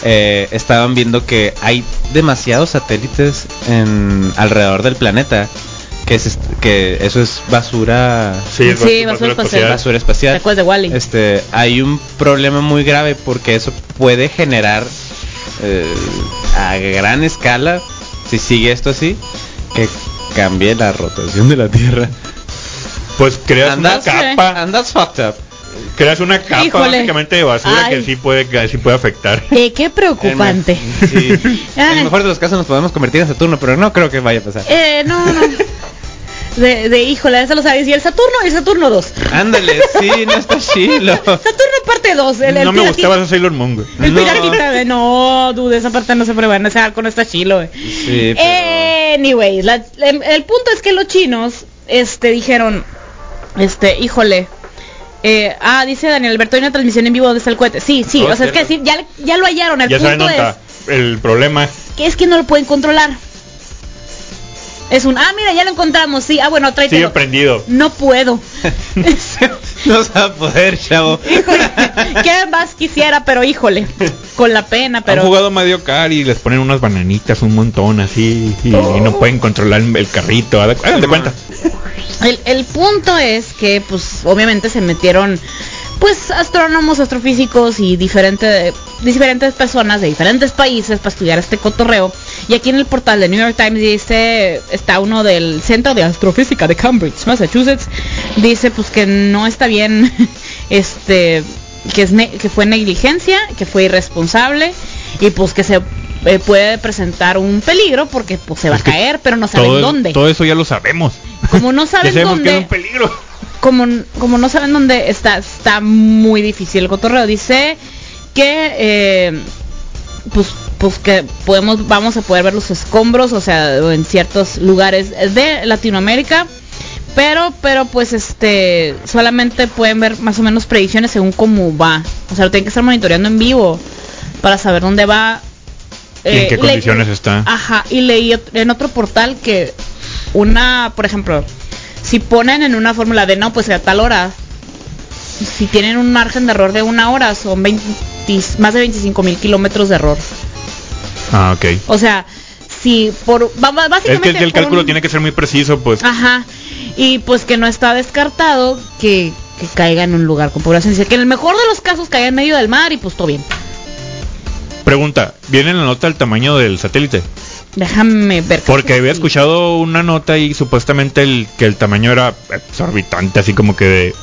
eh, estaban viendo que hay demasiados satélites en alrededor del planeta. Que, es, que eso es basura Sí, es Sí, basura, basura espacial. basura ¿Te espacial. de Wally? Este, hay un problema muy grave porque eso puede generar eh, a gran escala, si sigue esto así, que cambie la rotación de la Tierra. Pues creas una Andas, capa. *laughs* and that's fucked up. Creas una capa Híjole. básicamente de basura Ay. que sí puede, que sí puede afectar. *laughs* Eh, qué preocupante. Sí. *laughs* En Ay. el mejor de los casos nos podemos convertir en Saturno, pero no creo que vaya a pasar. Eh, no, no. De, de híjole, eso lo sabes. Y el Saturno, y el Saturno 2. Ándale, sí, no está *laughs* chilo. Saturno parte 2. El, el no me gustaba esa Sailor Moon, güey. El No. piratita de no, dude, esa parte no se puede ver, ese arco no está chilo, güey. Sí, pero... Anyways, la- em- el punto es que los chinos, este, dijeron, este, híjole, eh, ah, dice Daniel Alberto, hay una transmisión en vivo donde está el cohete. Sí, sí, Oh, o sea, es que sí, ya, ya lo hallaron. El Ya punto es. El problema. que es que no lo pueden controlar. Es un, ah, mira, ya lo encontramos, sí, ah, bueno, Sigue tráetelo. prendido. No puedo. *laughs* No se va a poder, chavo. Híjole, ¿qué más quisiera? Pero híjole, con la pena, pero... Han jugado Mario Kart y les ponen unas bananitas, un montón así, y, y no pueden controlar el carrito. De cuenta. El, el punto es que, pues, obviamente se metieron, pues, astrónomos, astrofísicos y diferente- diferentes personas de diferentes países para estudiar este cotorreo. Y aquí en el portal de New York Times dice, está uno del Centro de Astrofísica de Cambridge, Massachusetts, dice, pues, que no está bien, *laughs* este, que, es ne- que fue negligencia, que fue irresponsable y, pues, que se eh, puede presentar un peligro porque, pues, se va Es a caer, pero no saben todo, dónde. todo eso ya lo sabemos. Como no *laughs* Ya saben sabemos que es dónde, un peligro. como, como no saben dónde está, está muy difícil el cotorreo. Dice que eh, pues, pues que podemos, vamos a poder ver los escombros, o sea, en ciertos lugares de Latinoamérica. Pero, pero pues este, solamente pueden ver más o menos predicciones según cómo va. O sea, lo tienen que estar monitoreando en vivo para saber dónde va. ¿Y en qué le- condiciones está? Ajá, y leí en otro portal que una, por ejemplo, si ponen en una fórmula de no, pues a tal hora, si tienen un margen de error de una hora, son 20 más de 25 mil kilómetros de error. Ah, ok. O sea, si por ba- Es básicamente que el cálculo un- tiene que ser muy preciso, pues. Ajá. Y pues que no está descartado que, que caiga en un lugar con población. Dice que en el mejor de los casos caiga en medio del mar y pues todo bien. Pregunta, ¿viene en la nota el tamaño del satélite? Déjame ver. Porque había Sí. escuchado una nota y supuestamente el que el tamaño era exorbitante, así como que de-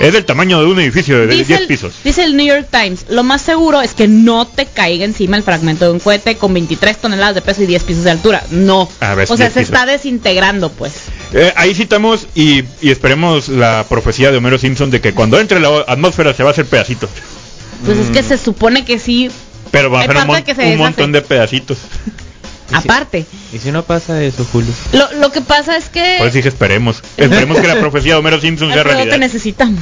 es del tamaño de un edificio de Dice 10 el, pisos. dice el New York Times, lo más seguro es que no te caiga encima el fragmento de un cohete con 23 toneladas de peso y 10 pisos de altura. No. A ver, o sea, 10 se pisos. está desintegrando, pues. Eh, ahí citamos y, y esperemos la profecía de Homero Simpson de que cuando entre la atmósfera se va a hacer pedacitos. Pues es que se supone que sí, Pero va a ser un, mon- montón de pedacitos. *laughs* aparte. ¿Y si no pasa eso, Julio? Lo, lo que pasa es que... Por eso dije esperemos. *laughs* Esperemos que la profecía de Homero Simpson sea Alfredo, te realidad. necesitamos.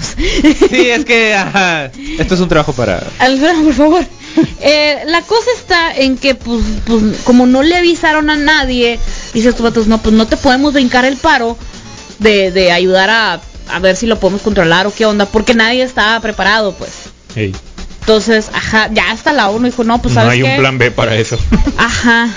Sí, es que, ajá, esto es un trabajo para... Alfredo, por favor. Eh, la cosa está en que, pues, pues, como no le avisaron a nadie, dices tú, vatos, no, pues no te podemos brincar el paro de, de ayudar a, a ver si lo podemos controlar o qué onda, porque nadie estaba preparado, pues. Ey, Entonces, ajá, ya hasta la ONU dijo, no, pues no hay qué? un plan B para eso. Ajá.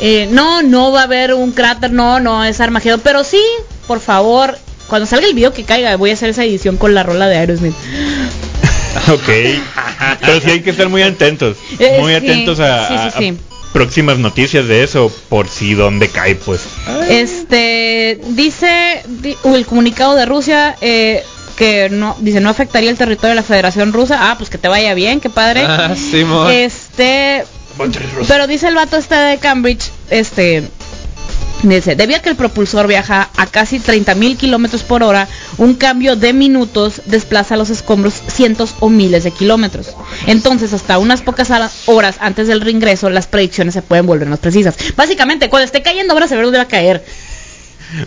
Eh, no, no va a haber un cráter, no, no es Armagedón, pero sí, por favor, cuando salga el video que caiga, voy a hacer esa edición con la rola de Aerosmith. *laughs* ok. Pero sí hay que estar muy atentos. Eh, muy sí, atentos a, sí, sí, a- a sí. próximas noticias de eso. Por si donde cae, pues. Este dice di- uh, el comunicado de Rusia eh, que no dice no afectaría el territorio de la Federación Rusa. Ah, pues que te vaya bien, qué padre. Ah, Simón. Este, pero dice el vato este de Cambridge, este dice, debido a que el propulsor viaja a casi 30.000 kilómetros por hora, un cambio de minutos desplaza los escombros cientos o miles de kilómetros. Entonces, hasta unas pocas hora- horas antes del reingreso, las predicciones se pueden volver más precisas. Básicamente, cuando esté cayendo, ahora se ve dónde va a caer.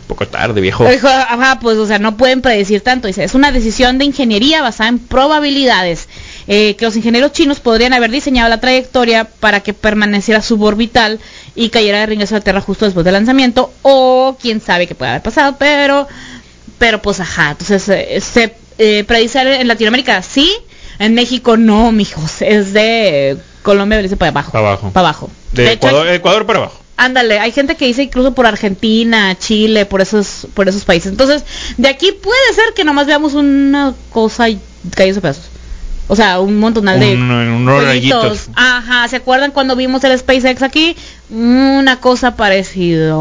poco tarde, viejo. Dijo, ajá, pues, o sea, no pueden predecir tanto. Dice, es una decisión de ingeniería basada en probabilidades. Eh, que los ingenieros chinos podrían haber diseñado la trayectoria para que permaneciera suborbital y cayera de regreso a la Tierra justo después del lanzamiento. O quién sabe qué puede haber pasado, pero, pero pues, ajá. Entonces, eh, se eh, predice en Latinoamérica, sí. En México, no, mijos. Es de Colombia, dice para abajo. Para abajo. Para abajo. De, De hecho, Ecuador, Ecuador para abajo. Ándale, hay gente que dice incluso por Argentina, Chile, por esos, por esos países. Entonces, de aquí puede ser que nomás veamos una cosa y a pedazos. O sea, un montonal de Un- rayitos. Ajá, ¿se acuerdan cuando vimos el SpaceX aquí? Una cosa parecida.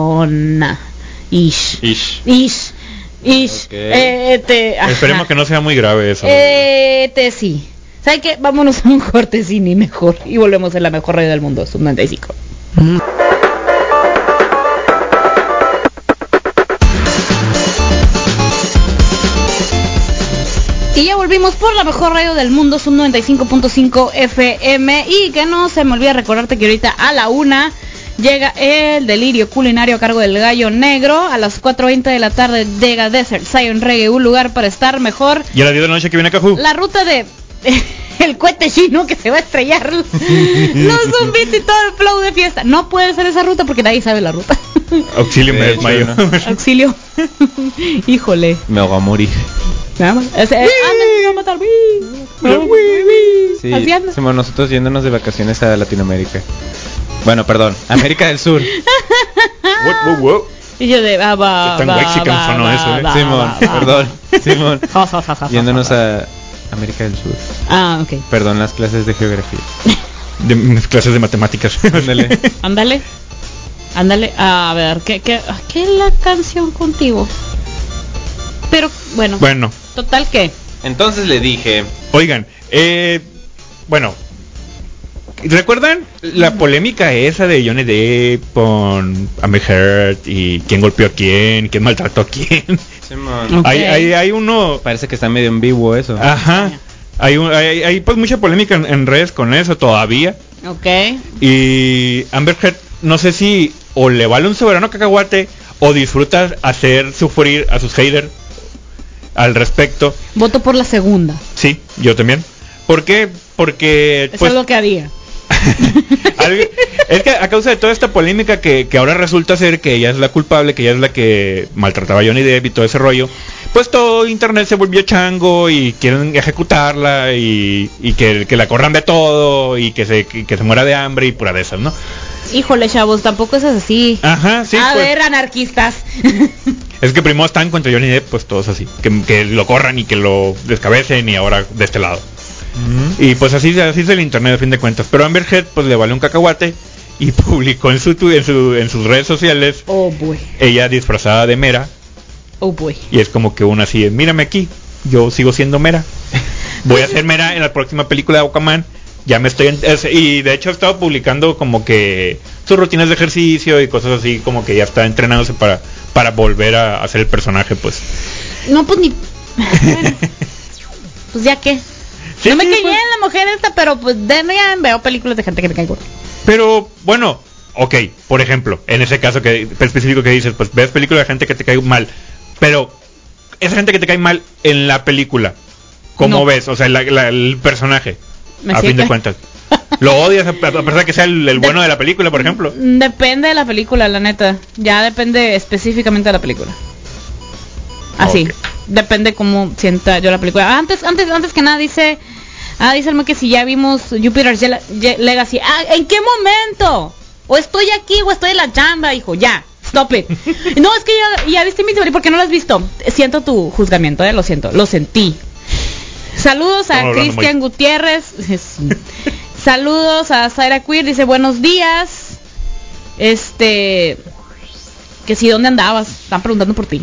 Ish. Ish. Ish. Ish. Eh, ajá. Esperemos que no sea muy grave eso. Eh, te sí. ¿Sabe qué? Vámonos a un corte cine mejor. Y volvemos a la mejor radio del mundo, Sub 95. Y ya volvimos por la mejor radio del mundo, Sub 95.5 FM. Y que no se me olvide recordarte que ahorita a la una llega el delirio culinario a cargo del gallo negro. A las 4.20 de la tarde llega Desert Zion Reggae, un lugar para estar mejor. Y a las 10 de la noche que viene Cajú. La ruta de *laughs* el cohete chino que se va a estrellar. *laughs* Los zombies y todo el flow de fiesta. No puede ser esa ruta porque nadie sabe la ruta. Auxilio, me desmayo. no. Auxilio. *laughs* Híjole. Me voy a morir. Me va a matar. Ese- ah, me va a matar. Sí, Así anda. Simón, nosotros yéndonos de vacaciones a Latinoamérica. Bueno, perdón, América del Sur. *laughs* Y yo de ah, va, Qué tan va, Mexican va, sonó va, eso, eh. va, Simón, va, va, perdón, *laughs* Simón. *laughs* va. Yéndonos a América del Sur. Ah, ok. Perdón las clases de geografía. De mis clases de matemáticas. Ándale. Ándale. Ándale. A ver, ¿qué, qué, ¿qué es la canción contigo? Pero, bueno, bueno, total que. Entonces le dije, oigan, eh, bueno, ¿recuerdan la polémica esa de Johnny Depp con Amber Heard y quién golpeó a quién, quién maltrató a quién? Hay, hay, hay uno, parece que está medio en vivo eso. ajá, hay, un- hay, hay, pues mucha polémica en, en redes con eso todavía. Ok. Y Amber Heard, no sé si o le vale un soberano cacahuate o disfruta hacer sufrir a sus haters al respecto. Voto por la segunda. Sí, yo también. ¿Por qué? Porque Eso pues, es lo que haría. *laughs* es que a causa de toda esta polémica que, que ahora resulta ser que ella es la culpable, que ella es la que maltrataba a Johnny Depp y todo ese rollo, pues todo internet se volvió chango y quieren ejecutarla y, y que, que la corran de todo y que se, que se muera de hambre y pura de esas, ¿no? Híjole, chavos, tampoco es así. Ajá, sí. a pues. ver, anarquistas. *laughs* Es que primero están contra Johnny Depp, pues todos así. Que, que lo corran y que lo descabecen y ahora de este lado. Y pues así, así es el internet a fin de cuentas. Pero Amber Heard pues le vale un cacahuate y *laughs* publicó en, su, tu- en, su, en sus redes sociales oh boy. ella disfrazada de Mera. Oh boy. Y es como que una así, mírame aquí, yo sigo siendo Mera. *laughs* Voy a ser Mera en la próxima película de Aquaman. Ya me estoy... es- y de hecho ha estado publicando como que sus rutinas de ejercicio y cosas así, como que ya está entrenándose para, para volver a hacer el personaje, pues. No, pues ni. Bueno, *laughs* pues ya que. Sí, no me sí, caí pues. la mujer esta, pero pues de ya veo películas de gente que me cae gorda. Pero bueno, ok, por ejemplo, en ese caso que específico que dices, pues ves películas de gente que te cae mal, pero esa gente que te cae mal en la película, ¿cómo No. ves? O sea, la- la- el personaje, Me a fin de cuentas. ¿Lo odias a pesar de que sea el, el bueno de la película, por ejemplo? Depende de la película, la neta. Ya depende específicamente de la película. Así. Depende cómo sienta yo la película. Antes, antes, antes que nada dice, ah, dice el que si ya vimos Jupiter's Ye- Ye- Legacy. Ah, ¿en qué momento? O estoy aquí o estoy en la chamba, hijo. Ya. Stop it. *laughs* No, es que ya, ya viste mi teoría, ¿por qué no lo has visto? Siento tu juzgamiento, eh, lo siento, lo sentí. Saludos a Cristian muy- Gutiérrez. Saludos a Zaira Queer, dice buenos días. Este que si dónde andabas, están preguntando por ti.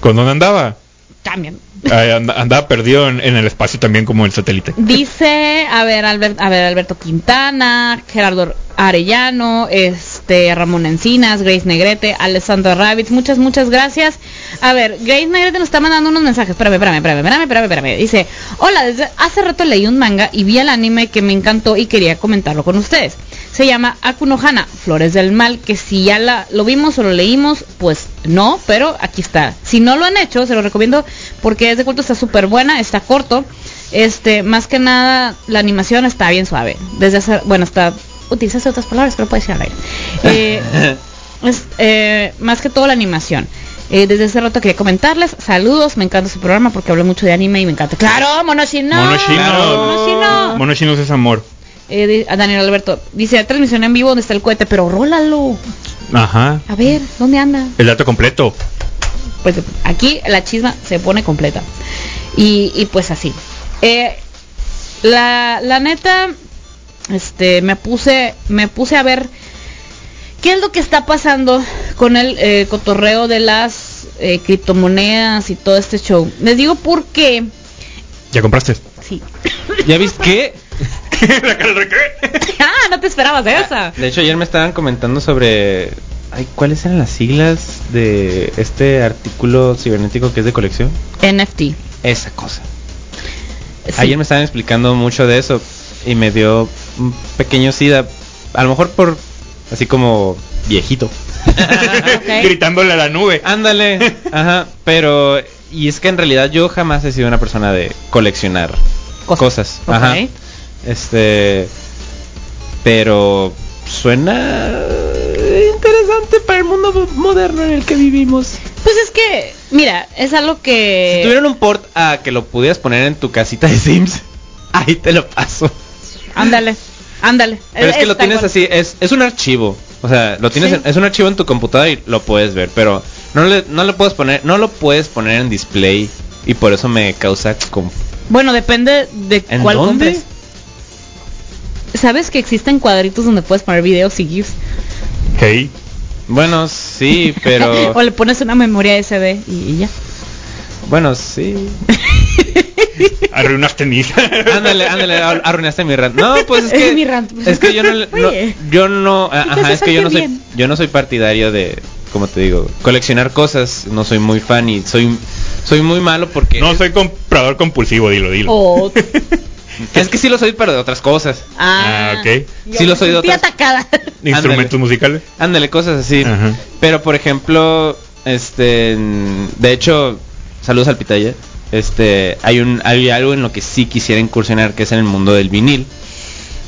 ¿Con dónde andaba? También. Ay, and- andaba perdido en, en el espacio también como el satélite. Dice, a ver, Albert, a ver, Alberto Quintana, Gerardo Arellano, este Ramón Encinas, Grace Negrete, Alessandra Rabbit, muchas, muchas gracias. A ver, Grace Negrete nos está mandando unos mensajes. Espérame, espérame, espérame, espérame, espérame, espérame. Dice, hola, desde hace rato leí un manga y vi el anime que me encantó y quería comentarlo con ustedes. Se llama Akunohana, Flores del Mal, que si ya la, lo vimos o lo leímos, pues no, pero aquí está. Si no lo han hecho, se lo recomiendo porque es de culto, está súper buena, está corto. Este, más que nada, la animación está bien suave. Desde hace, bueno, está, utilizas otras palabras, pero puedes decir al aire. *laughs* Eh, es, eh, más que todo la animación. Eh, desde hace rato quería comentarles, saludos, me encanta su programa porque hablo mucho de anime y me encanta. ¡Claro, Monoshino! Monoshino. Monoshino. Monoshino es amor. Eh, a Daniel Alberto, dice, transmisión en vivo donde está el cohete, pero rólalo. Ajá. A ver, ¿dónde anda? El dato completo. Pues aquí la chisma se pone completa. Y, y pues así. Eh, la, la neta, este, me puse, me puse a ver qué es lo que está pasando con el eh, cotorreo de las eh, criptomonedas y todo este show. Les digo por qué. ¿Ya compraste? Sí. ¿Ya viste qué? *laughs* ¿La cara de qué? *laughs* ah, no te esperabas de esa. De hecho, ayer me estaban comentando sobre... Ay, ¿Cuáles eran las siglas de este artículo cibernético que es de colección? NFT. Esa cosa. Sí. Ayer me estaban explicando mucho de eso y me dio un pequeño sida. A lo mejor por así como viejito. *laughs* Gritándole a la nube. Ándale. Ajá. Pero y es que en realidad yo jamás he sido una persona de coleccionar cosas. Ajá. Este. Pero suena interesante para el mundo moderno en el que vivimos. Pues es que, mira, es algo Si que... tuvieran un port a que lo pudieras poner en tu casita de Sims, *laughs* ahí te lo paso. Ándale, ándale. Pero es que lo tienes así, es, es un archivo. O sea, lo tienes Sí. en- es un archivo en tu computadora y lo puedes ver, pero no le, no le puedes poner, no lo puedes poner en display y por eso me causa Bueno, depende de ¿En cuál dónde? compres. ¿Sabes que existen cuadritos donde puedes poner videos y GIFs? Ok. Bueno, sí, pero *laughs* o le pones una memoria SD y, y ya. Bueno, sí. *laughs* Arruinaste mis. Ándale, ándale, ar- arruinaste mi rant. No, pues es *laughs* Es que mi rant, pues. es que yo no, *laughs* le- no- yo no, ajá, es que yo no soy Bien. yo no soy partidario de como te digo, coleccionar cosas, no soy muy fan y soy soy muy malo porque No soy comprador compulsivo, dilo, dilo. O... es que sí lo soy pero de otras cosas. Ah, Ah, ok. Sí lo soy de otras- atacada. Instrumentos ándale. musicales. Ándale, cosas así. Ajá. Pero por ejemplo, este, de hecho, saludos al Pitaya. Este, hay un hay algo en lo que sí quisiera incursionar que es en el mundo del vinil.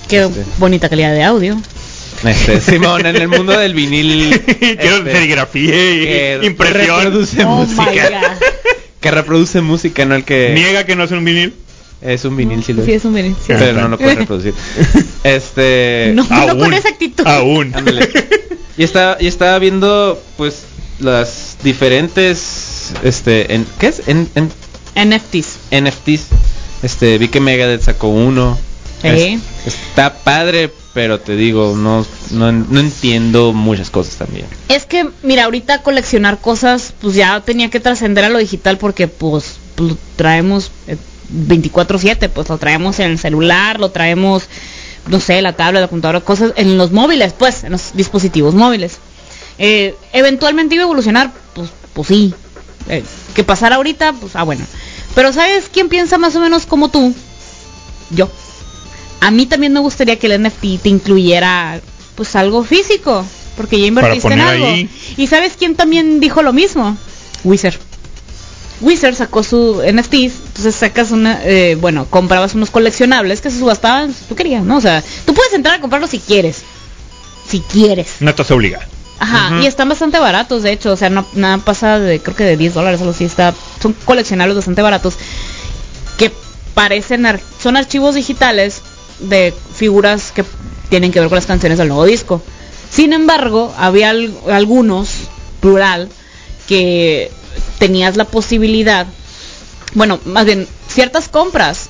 Qué Este. bonita calidad de audio. Este, *laughs* Simón, en el mundo del vinil *laughs* Quiero este, serigrafía que y impresión. reproduce Oh música. *laughs* god. Que reproduce música, no el que Niega que no es un vinil. es un vinil sí lo Sí, es, un vinil. sí. Pero no lo puede reproducir. Este, No, no Aún. con esa actitud. Aún. Ándale. Y estaba, y estaba viendo pues las diferentes este en ¿qué es? En, en NFTs. NFTs. Este, vi que Megadeth sacó uno. Es- está padre, pero te digo, no, no, no entiendo muchas cosas también. Es que, mira, ahorita coleccionar cosas, pues ya tenía que trascender a lo digital porque, pues, lo traemos eh, 24/7, pues lo traemos en el celular, lo traemos, no sé, la tablet, la computadora, cosas en los móviles, pues, en los dispositivos móviles. Eh, eventualmente iba a evolucionar, pues, pues sí. Eh, que pasara ahorita, pues, ah, bueno. Pero ¿sabes quién piensa más o menos como tú? Yo. A mí también me gustaría que el NFT te incluyera pues algo físico, porque ya invertiste en algo. ahí. ¿Y sabes quién también dijo lo mismo? Wizard. Wizard sacó su NFTs, entonces sacas una, eh, bueno, comprabas unos coleccionables que se subastaban, si tú querías, ¿no? O sea, tú puedes entrar a comprarlos si quieres. Si quieres. No te obliga. Ajá, y están bastante baratos, de hecho, o sea, no, nada pasa de, creo que de 10 dólares, algo así, está, son coleccionables bastante baratos, que parecen, ar- son archivos digitales de figuras que tienen que ver con las canciones del nuevo disco. Sin embargo, había al- algunos, plural, que tenías la posibilidad, bueno, más bien, ciertas compras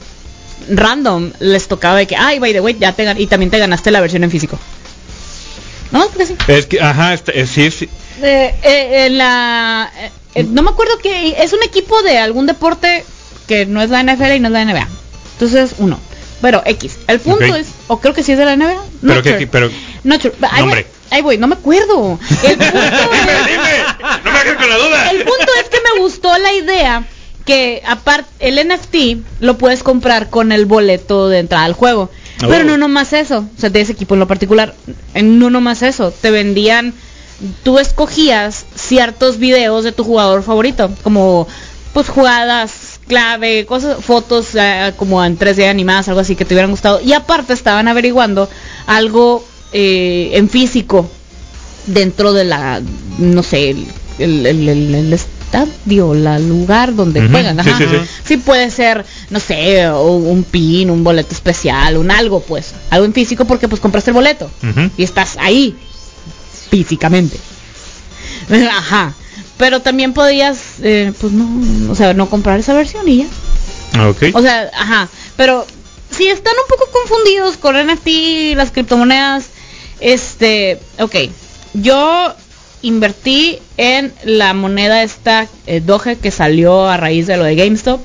random les tocaba de que, ay, by the way, ya te y también te ganaste la versión en físico. No, sí. Es que, ajá, este, eh, sí, sí. Eh, eh, en la, eh, no me acuerdo que es un equipo de algún deporte que no es la NFL y no es la NBA. Entonces, uno. Pero X. El punto es, o creo que sí es de la NBA. Not Pero que, sure. pero. Not sure. Ahí voy, Nombre. ahí voy, no me acuerdo. El *laughs* punto, Dime, es, dime. No me hagas con la duda. el punto es que me gustó la idea que aparte el NFT lo puedes comprar con el boleto de entrada al juego. Oh. Pero no nomás eso, o sea, de ese equipo en lo particular, en no nomás eso, te vendían, tú escogías ciertos videos de tu jugador favorito, como pues jugadas clave, cosas, fotos eh, como en 3D animadas, algo así que te hubieran gustado. Y aparte estaban averiguando algo eh, en físico dentro de la, no sé, el, el, el- el- el estadio, la lugar donde juegan. ajá. sí, sí. Sí puede ser, no sé, un pin, un boleto especial, un algo pues, algo en físico porque pues compraste el boleto y estás ahí físicamente. *laughs* Ajá. Pero también podías, eh, pues no, o sea, no comprar esa versión y ya. Ok. O sea, ajá. Pero si están un poco confundidos con NFT, las criptomonedas, este, ok. Yo invertí en la moneda esta eh, Doge que salió a raíz de lo de GameStop.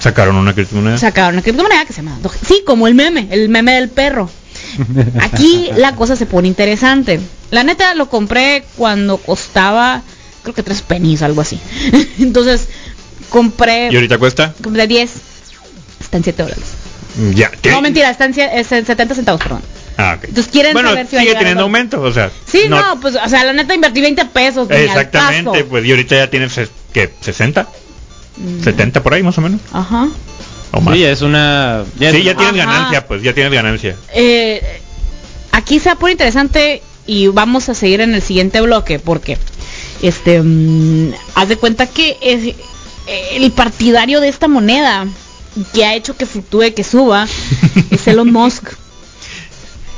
Sacaron una criptomoneda. Sacaron una criptomoneda que se llama Doge. Sí, como el meme, el meme del perro. *laughs* Aquí la cosa se pone interesante. La neta lo compré cuando costaba, creo que tres pennies, algo así. *laughs* Entonces, compré, ¿Y ahorita cuesta? compré 10. Está en 7 dólares. Ya. ¿qué? No, mentira, está en 70 centavos, perdón. Ah, ok. Entonces, ¿quieren bueno, saber si va a sigue teniendo a- aumento, o sea. Sí, no, pues, o sea, la neta invertí 20 pesos. Exactamente, pues y ahorita ya tienes, eh, ¿qué? ¿60? Mm, ¿70 por ahí más o menos? Ajá. ¿O más? Sí, ya es una ya es Sí, ya una- tienes Ajá. ganancia, pues ya tienes ganancia. Eh, aquí se poner interesante y vamos a seguir en el siguiente bloque porque Este, mm, haz de cuenta que es- el partidario de esta moneda que ha hecho que fluctúe, que suba, es *laughs* Elon Musk.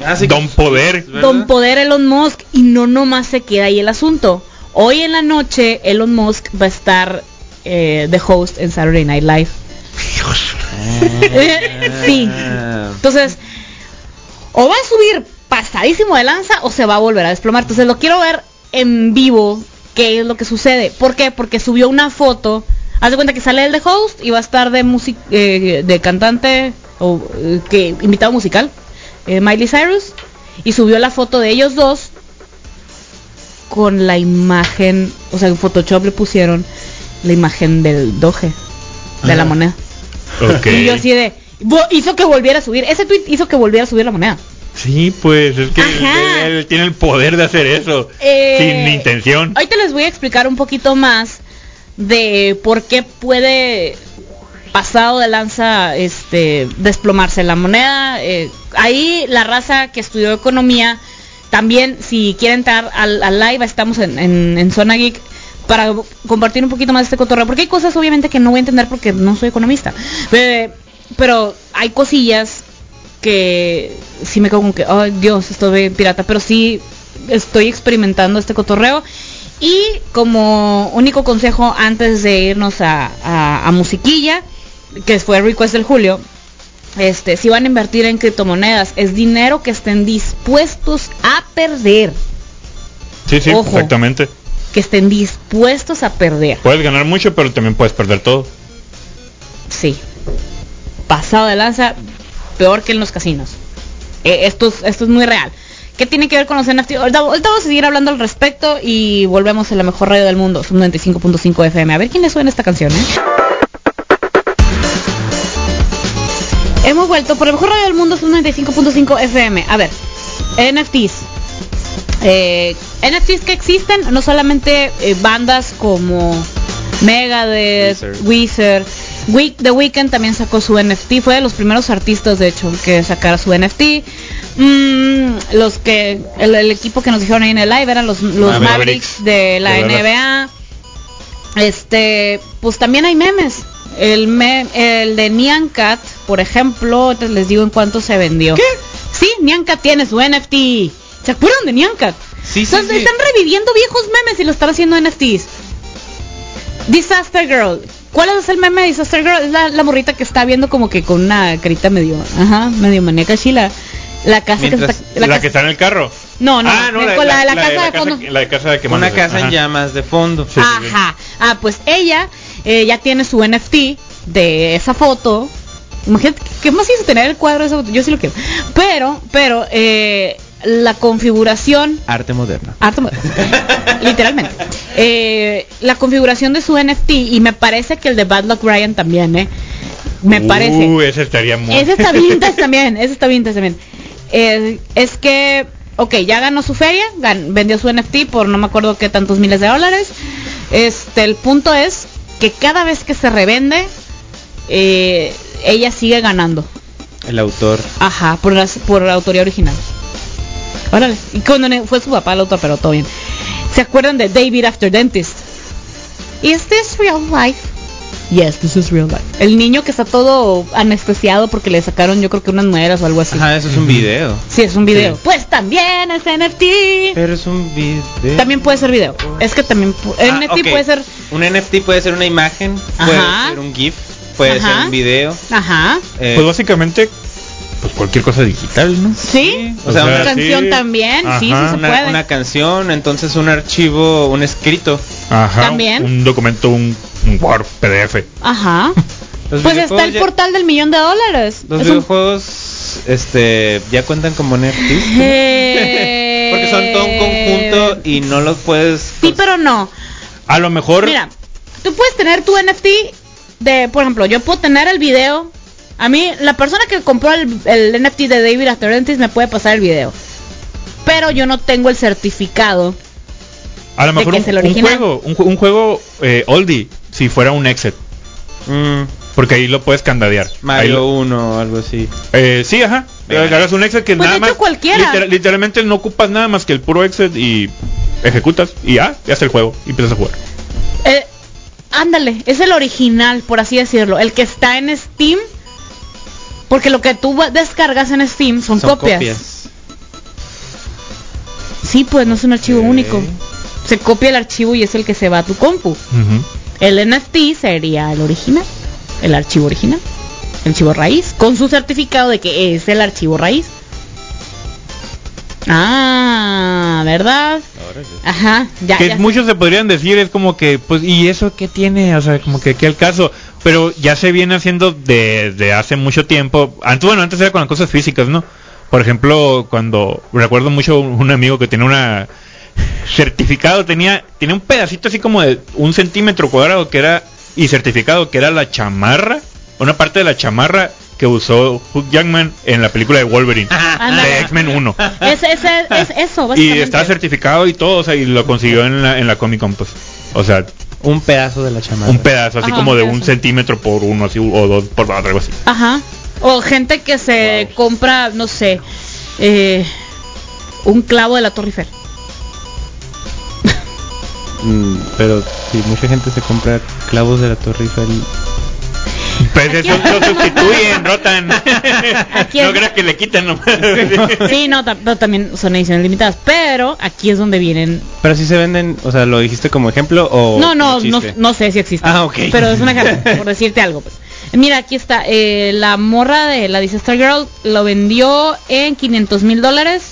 Así Don Poder. ¿verdad? Don Poder Elon Musk y no nomás se queda ahí el asunto. Hoy en la noche Elon Musk va a estar eh, de host en Saturday Night Live. *laughs* sí. Ah. Entonces, o va a subir pasadísimo de lanza o se va a volver a desplomar. Entonces lo quiero ver en vivo qué es lo que sucede. ¿Por qué? Porque subió una foto. Haz de cuenta que sale el de host y va a estar de música de cantante o eh, que invitado musical, eh, Miley Cyrus, y subió la foto de ellos dos con la imagen, o sea, en Photoshop le pusieron la imagen del doge de la Ajá. moneda. Y yo así de hizo que volviera a subir, ese tweet hizo que volviera a subir la moneda. Sí, pues es que él, tiene el poder de hacer eso Eh, sin intención. Ahorita les voy a explicar un poquito más de por qué puede pasado de lanza este desplomarse la moneda. eh, ahí la raza que estudió economía también si quieren entrar al, al live estamos en, en, Zona Geek para compartir un poquito más de este cotorreo porque hay cosas obviamente que no voy a entender porque no soy economista pero hay cosillas que sí me quedo como que, ay Dios, estoy pirata, pero sí estoy experimentando este cotorreo. Y como único consejo antes de irnos a- a musiquilla, que fue request del Julio, este, si van a invertir en criptomonedas, es dinero que estén dispuestos a perder. Sí, sí, ojo. exactamente. Que estén dispuestos a perder. Puedes ganar mucho, pero también puedes perder todo. Sí. Pasado de lanza, peor que en los casinos. Eh, esto, es, esto es muy real. ¿Qué tiene que ver con los NFT? Ahorita, ahorita vamos a seguir hablando al respecto y volvemos a la mejor radio del mundo, Sub 95.5 FM. A ver quién le suena esta canción, ¿eh? Hemos vuelto por la mejor radio del mundo, Sub 95.5 FM. A ver, NFTs. Eh, NFTs que existen, no solamente eh, bandas como Megadeth, Weezer. Weezer, Week, The Weeknd también sacó su NFT, fue de los primeros artistas de hecho que sacara su NFT. Mm, los que el, el equipo que nos dijeron ahí en el live eran los, los Mavericks. Mavericks de la De. NBA. Este, pues también hay memes. El, me- el de Nyan Cat, por ejemplo, les digo en cuánto se vendió. ¿Qué? Sí, Nyan Cat tiene su NFT. ¿Se acuerdan de Nyan Cat? Sí, sí, Entonces, sí. Están reviviendo viejos memes y lo están haciendo NFTs. Disaster Girl. ¿Cuál es el meme de Disaster Girl? Es la, la morrita que está viendo como que con una carita medio, ajá, medio maníaca chila. La casa Mientras- que está, La, casa- que está en el carro. No, no, Ah, la de la casa de fondo. La de casa de Una casa en llamas de fondo. Sí, sí, sí. Ajá. Ah, pues ella eh, ya tiene su NFT de esa foto. Imagínate, ¿qué más hizo tener el cuadro de esa foto? Yo sí lo quiero. Pero, pero, eh, la configuración Arte moderno. Arte mo- *laughs* literalmente. Eh, la configuración de su NFT y me parece que el de Bad Luck Ryan también, ¿eh? Me parece. Uh, ese estaría muy... Ese está *laughs* vintage también, ese está vintage también. Eh, es que, ok, ya ganó su feria, gan- vendió su NFT por no me acuerdo qué tantos miles de dólares. Este, el punto es que cada vez que se revende, eh, ella sigue ganando. El autor. Ajá, por, las, por la autoría original. Órale, y cuando fue su papá el autor, pero todo bien. ¿Se acuerdan de David After Dentist? ¿Is this real life? Yes, this is real life. El niño que está todo anestesiado porque le sacaron yo creo que unas muelas o algo así. Ajá, eso es un video. Sí, es un video. Sí. Pues también es NFT. Pero es un video. También puede ser video. Es que también Ah, NFT puede ser, Un NFT puede ser una imagen, puede ser un GIF, puede Ajá. ser un video. ajá, eh, Pues básicamente, pues cualquier cosa digital, ¿no? sí. o sea, O sea, una, canción sí. también, sí, sí se una- puede. una canción, entonces un archivo, un escrito. Ajá. También. Un documento, un, un Word, PDF. Ajá. *laughs* Los Pues está el ya- portal del millón de dólares. Los Es un- videojuegos este ya cuentan como NFTs. *laughs* Eh, *laughs* Porque son todo un conjunto y no los puedes Sí, pero no. A lo mejor... Mira, tú puedes tener tu NFT de, por ejemplo, yo puedo tener el video. A mí, la persona que compró el, el NFT de David After Dentist me puede pasar el video. Pero yo no tengo el certificado. A lo de mejor que un, es el un original. juego, un, ju- un juego eh, oldie, si fuera un exit, Mm, porque ahí lo puedes candadear. Mario lo- 1 o algo así. eh, sí, ajá. Agarras un exit que Pues, nada de hecho, más cualquiera. literal- literalmente no ocupas nada más que el puro exit y ejecutas y ya, ya está el juego y empiezas a jugar. Eh, ándale, es el original, por así decirlo. El que está en Steam. Porque lo que tú descargas en Steam son, Son copias. copias. Sí, pues no es un archivo único. Se copia el archivo y es el que se va a tu compu. Ujú. El NFT sería el original, el archivo original, el archivo raíz, con su certificado de que es el archivo raíz. Ah, ¿verdad? Ajá, ya, que ya. muchos se podrían decir es como que pues y eso qué tiene o sea como que qué al caso. Pero ya se viene haciendo desde hace mucho tiempo. Antes bueno antes era con las cosas físicas no por ejemplo cuando recuerdo mucho un amigo que tenía una certificado tenía tenía un pedacito así como de un centímetro cuadrado que era y certificado que era la chamarra una parte de la chamarra que usó Hugh Jackman en la película de Wolverine de X-Men 1 Es, es, es *laughs* eso, y está certificado y todo, o sea, y lo consiguió en la, en la Comic Con, pues. O sea, Un pedazo de la chamarra. un pedazo así Ajá, como un de un centímetro por uno, así, o dos por algo así. Ajá. O gente que se compra, no sé, eh, un clavo de la Torre Eiffel. Mm, pero si mucha gente se compra clavos de la Torre Eiffel. Pues Aquí eso es- lo sustituyen, rotan. Aquí no creas que le quitan nomás. Sí, no, también son ediciones limitadas. Pero aquí es donde vienen. Pero si se venden, o sea, ¿lo dijiste como ejemplo o No, no, no, sé si existe. Ah, ok. Pero es un ejemplo, *laughs* por decirte algo. Pues. Mira, aquí está. eh, la morra de la Disaster Girl lo vendió en 500 mil dólares.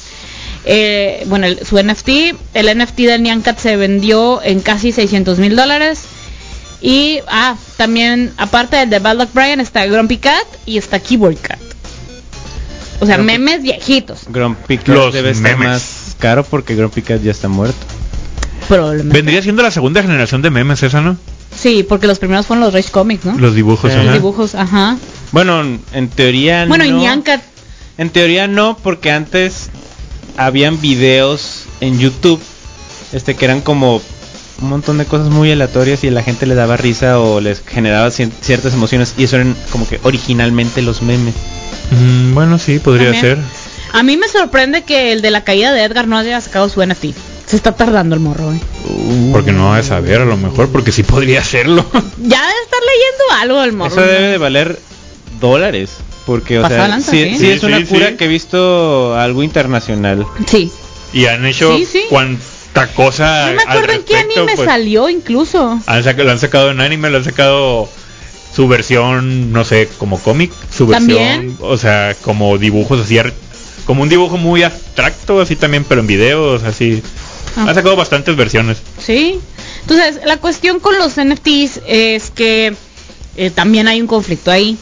Eh, bueno, el- su NFT, el NFT del Nyan Cat se vendió en casi 600 mil dólares. Y, ah, también, aparte del de Bad Luck Brian, está Grumpy Cat y está Keyboard Cat. O sea, Grumpy- memes viejitos. Grumpy Cat Los debe estar memes. más caro porque Grumpy Cat ya está muerto. Probablemente. Vendría siendo la segunda generación de memes esa, ¿no? Sí, porque los primeros fueron los Rage Comics, ¿no? Los dibujos, Eh. Los dibujos, ajá. Bueno, en teoría Bueno, y no. Nyan Cat En teoría no, porque antes habían videos en YouTube este que eran como un montón de cosas muy aleatorias y a la gente le daba risa o les generaba cier- ciertas emociones y eso eran como que originalmente los memes. Mm, bueno, sí, podría También. ser. A mí me sorprende que el de la caída de Edgar no haya sacado su NFT. Se está tardando el morro, eh. Porque no vas a saber, a lo mejor, porque sí podría hacerlo. *laughs* Ya debe estar leyendo algo el morro. Eso debe de valer dólares, porque o sea, lanza, sí, sí. sí es Sí, una sí, cura sí. que he visto algo internacional. Sí. y han hecho Sí, sí. Cuánta cosa. No me acuerdo en qué anime pues. salió incluso. Han saca- lo han sacado en anime, lo han sacado su versión, no sé, como cómic, su versión, ¿También? o sea, como dibujos así, como un dibujo muy abstracto, así también, pero en videos, así. Ah. Han sacado bastantes versiones. Sí. Entonces, la cuestión con los NFTs es que eh, también hay un conflicto ahí.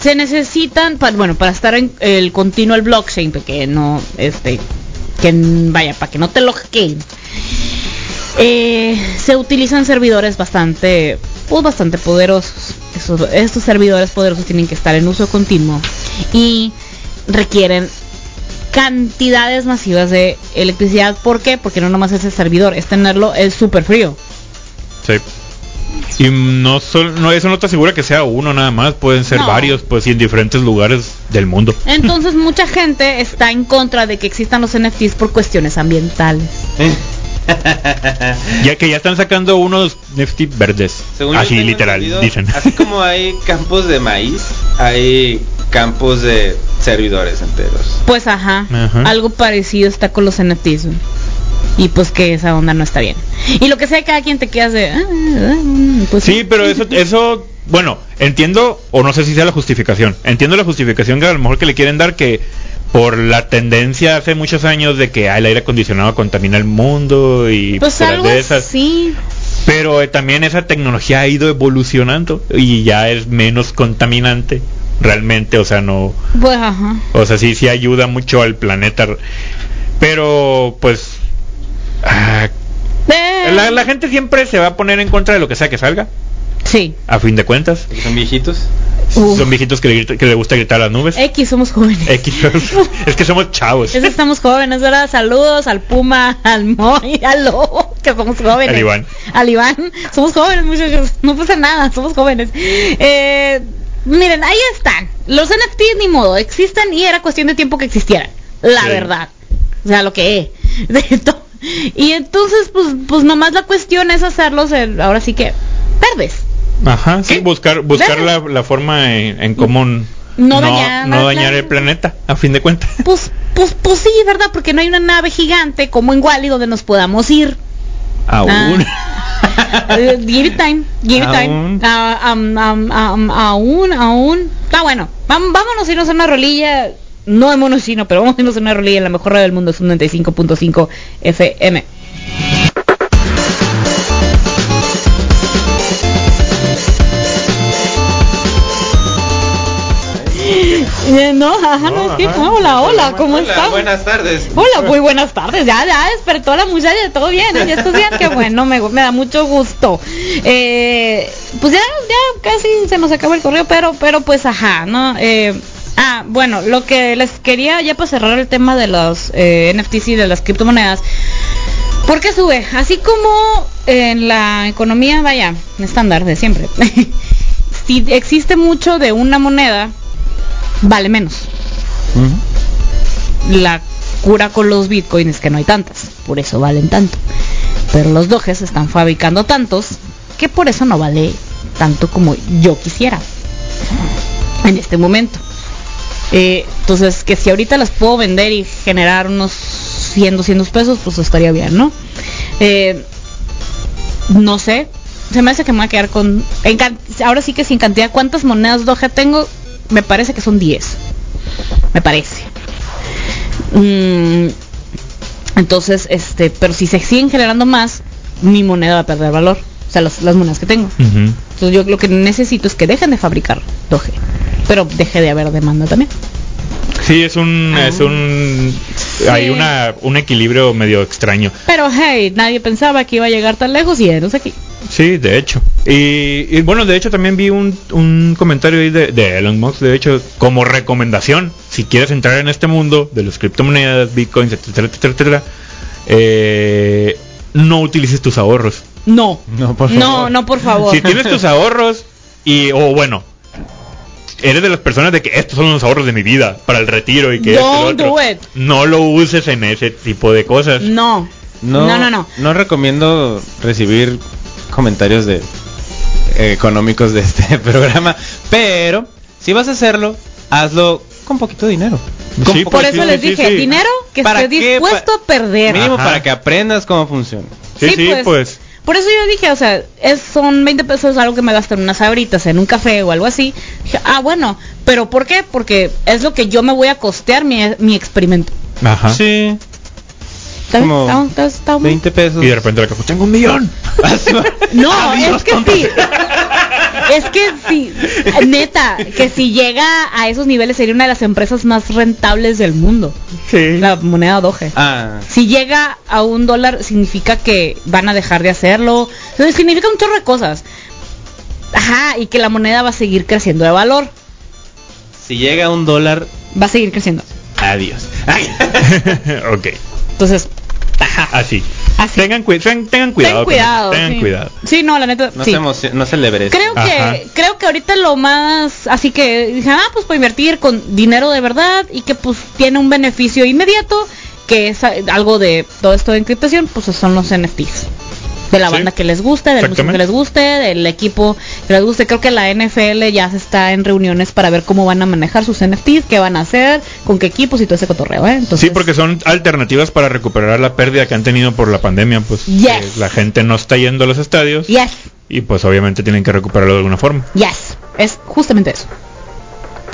Se necesitan, para, bueno, para estar en el continuo el blockchain, que no, este, que vaya, para que no te lo hackeen. Eh, se utilizan servidores bastante, pues bastante poderosos. Esos- estos servidores poderosos tienen que estar en uso continuo y requieren cantidades masivas de electricidad. ¿Por qué? Porque no nomás es el servidor, es tenerlo es súper frío. Sí. Y no, sol- no eso no te asegura que sea uno nada más, pueden ser No. varios, pues y en diferentes lugares del mundo. Entonces mucha gente está en contra de que existan los NFTs por cuestiones ambientales. Ya que ya están sacando unos NFT verdes. Según yo así literal, dicen. Así como hay campos de maíz, hay campos de servidores enteros. Pues ajá, Ajá. algo parecido está con los NFTs. Y pues que esa onda no está bien. Y lo que sea, cada quien te quedas de... "Ah, ah, mm, pues Sí, pero eso, eso, bueno, entiendo, o no sé si sea la justificación, entiendo la justificación que a lo mejor que le quieren dar que por la tendencia hace muchos años de que ah, el aire acondicionado contamina el mundo y Pues algo de esas, así. pero eh, también esa tecnología ha ido evolucionando y ya es menos contaminante realmente, o sea, no, Pues ajá. o sea, sí, sí ayuda mucho al planeta, pero pues... ah, Eh, la, la gente siempre se va a poner en contra de lo que sea que salga, Sí. a fin de cuentas. Son viejitos. Son viejitos que le, grita- que le gusta gritar a las nubes. X, somos jóvenes. X. *laughs* es que somos chavos. Eso estamos jóvenes, ¿verdad? Saludos al Puma, al Moy, *laughs* al Lobo, que somos jóvenes. Al Iván. Al Iván. Somos jóvenes, muchachos. No pasa nada, somos jóvenes. Eh, miren, ahí están. Los NFTs ni modo, existen y era cuestión de tiempo que existieran. La Sí. verdad. O sea, lo que es. *laughs* Y entonces, pues, pues nomás la cuestión es hacerlos, el- ahora sí que, verdes. Ajá, sí, buscar buscar la, la forma en, en común. No dañar no el planeta, a fin de cuentas. Pues, pues, pues sí, ¿verdad? Porque no hay una nave gigante como en Wally donde nos podamos ir. Aún. *laughs* Eh, give it time, give it time. Aún. Ah, aún, aún. Está bueno. Vam- vámonos a irnos a una rolilla. No de mono chino, pero vamos a irnos a una rolilla en la mejor radio del mundo, es un 95.5 FM. No, ajá, no, es que, hola, hola, ¿cómo Hola? Buenas tardes. Hola, muy buenas tardes. Ya, ya despertó la muchacha, todo bien, ¿eh? ya estás bien, qué bueno, me, me da mucho gusto. Eh, pues ya, ya casi se nos acabó el correo, pero, pero pues ajá, ¿no? Eh, ah, bueno, lo que les quería ya para cerrar el tema de los eh, NFTs y de las criptomonedas. ¿Por qué sube? Así como en la economía, vaya, estándar de siempre. *laughs* si existe mucho de una moneda, vale menos la cura con los bitcoins es que no hay tantas, por eso valen tanto. Pero los doges están fabricando tantos que por eso no vale tanto como yo quisiera en este momento. Eh, entonces, que si ahorita las puedo vender y generar unos 100, 200 pesos, pues estaría bien, ¿no? Eh, no sé, se me hace que me voy a quedar con... en ahora sí que sin cantidad, ¿cuántas monedas Doge tengo? Me parece que son 10. Me parece. Mm, entonces, este, pero si se siguen generando más, mi moneda va a perder valor. O sea, las, las monedas que tengo. Entonces yo lo que necesito es que dejen de fabricar Doge. Pero deje de haber demanda también. Sí, es un Ah. es un hay una un equilibrio medio extraño. Pero hey, nadie pensaba que iba a llegar tan lejos y enos aquí. Sí, de hecho. Y, y bueno, de hecho también vi un, un comentario ahí de, de Elon Musk, de hecho, como recomendación, si quieres entrar en este mundo de las criptomonedas, bitcoins, etcétera, etcétera, etcétera, eh, no utilices tus ahorros. No. No, por No, favor. no, por favor. Si tienes tus ahorros y, o bueno, eres de las personas de que estos son los ahorros de mi vida para el retiro y que esto y lo Don't otro", do it. no lo uses en ese tipo de cosas. No. No, No, no, no. No recomiendo recibir comentarios de eh, económicos de este *laughs* programa, pero si vas a hacerlo, hazlo con poquito dinero. Con Sí, poco- Por pues, eso sí, les sí, dije, sí. dinero que ¿Para esté dispuesto a perder. mínimo Ajá. para que aprendas cómo funciona. Sí, sí, pues. Por eso yo dije, o sea, es, son 20 pesos algo que me gasto en unas sabritas, en un café o algo así. Dije, ah, bueno, pero ¿por qué? Porque es lo que yo me voy a costear mi, mi experimento. Ajá. Sí, ¿Está bien? Como ¿Está- está- está bien? 20 pesos. Y de repente la caja, tengo un millón. *laughs* No, Adiós, es que sí. Es que sí, neta, que si llega a esos niveles sería una de las empresas más rentables del mundo. Sí. La moneda Doge. Ah, Si llega a un dólar significa que van a dejar de hacerlo. Entonces, significa un chorro de cosas. Ajá, y que la moneda va a seguir creciendo de valor. si llega a un dólar, Va a seguir creciendo. adiós. *laughs* ok, Entonces. Así. Así. Tengan, cui- ten- tengan cuidado. Ten cuidado. Tengan sí. cuidado. Sí, no, la neta. No, sí. se no celebres. Creo Ajá. que creo que ahorita lo más así que dije, ah, pues para invertir con dinero de verdad y que pues tiene un beneficio inmediato, que es algo de todo esto de encriptación, pues son los NFTs. De la Sí. banda que les guste, de la música que les guste, del equipo que les guste. Creo que la NFL ya se está en reuniones para ver cómo van a manejar sus NFTs, qué van a hacer, con qué equipos y todo ese cotorreo, ¿eh? Entonces, Sí, porque son alternativas para recuperar la pérdida que han tenido por la pandemia, pues Yes. la gente no está yendo a los estadios Yes, y pues obviamente tienen que recuperarlo de alguna forma. yes, es justamente eso.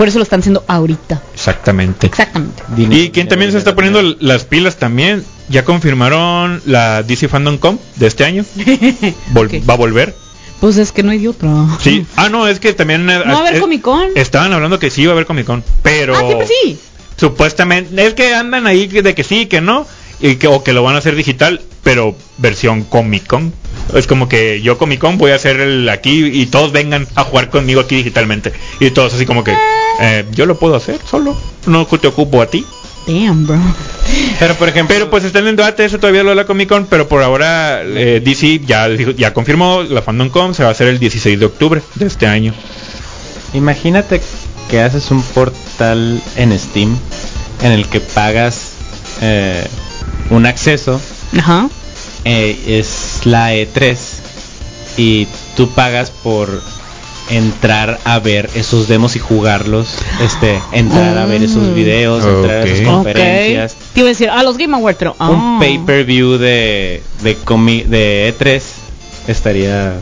Por eso lo están haciendo ahorita. Exactamente. Exactamente. Dinero, Y quien también se está dinero, poniendo las pilas también, ya confirmaron la DC Fandom Com de este año. *laughs* Vol-. Va a volver. Pues es que no hay de otra. Sí. *laughs* Ah, no, es que también... eh, No va a haber eh, Comic Con. Estaban hablando que sí iba a haber Comic Con, pero... Ah, siempre sí. Supuestamente, es que andan ahí de que sí, que no, y que, o que lo van a hacer digital, pero versión Comic Con. Es como que yo Comic Con voy a hacer el aquí y todos vengan a jugar conmigo aquí digitalmente. Y todos así como que, eh, yo lo puedo hacer solo, no te ocupo a ti. Damn, bro. Pero por ejemplo, Pero pues está en el debate eso todavía lo de la Comic Con, pero por ahora eh, DC ya, ya confirmó la Fandom Con se va a hacer el 16 de octubre de este año. imagínate que haces un portal en Steam en el que pagas eh, un acceso Ajá. eh, es la E3 y tú pagas por entrar a ver esos demos y jugarlos, este, entrar a ver esos Mm. videos, entrar a Ok. esas conferencias, Ok. Te iba a decir, a los Game Awards, pero... un ah. pay-per-view de de, comi- de E3 estaría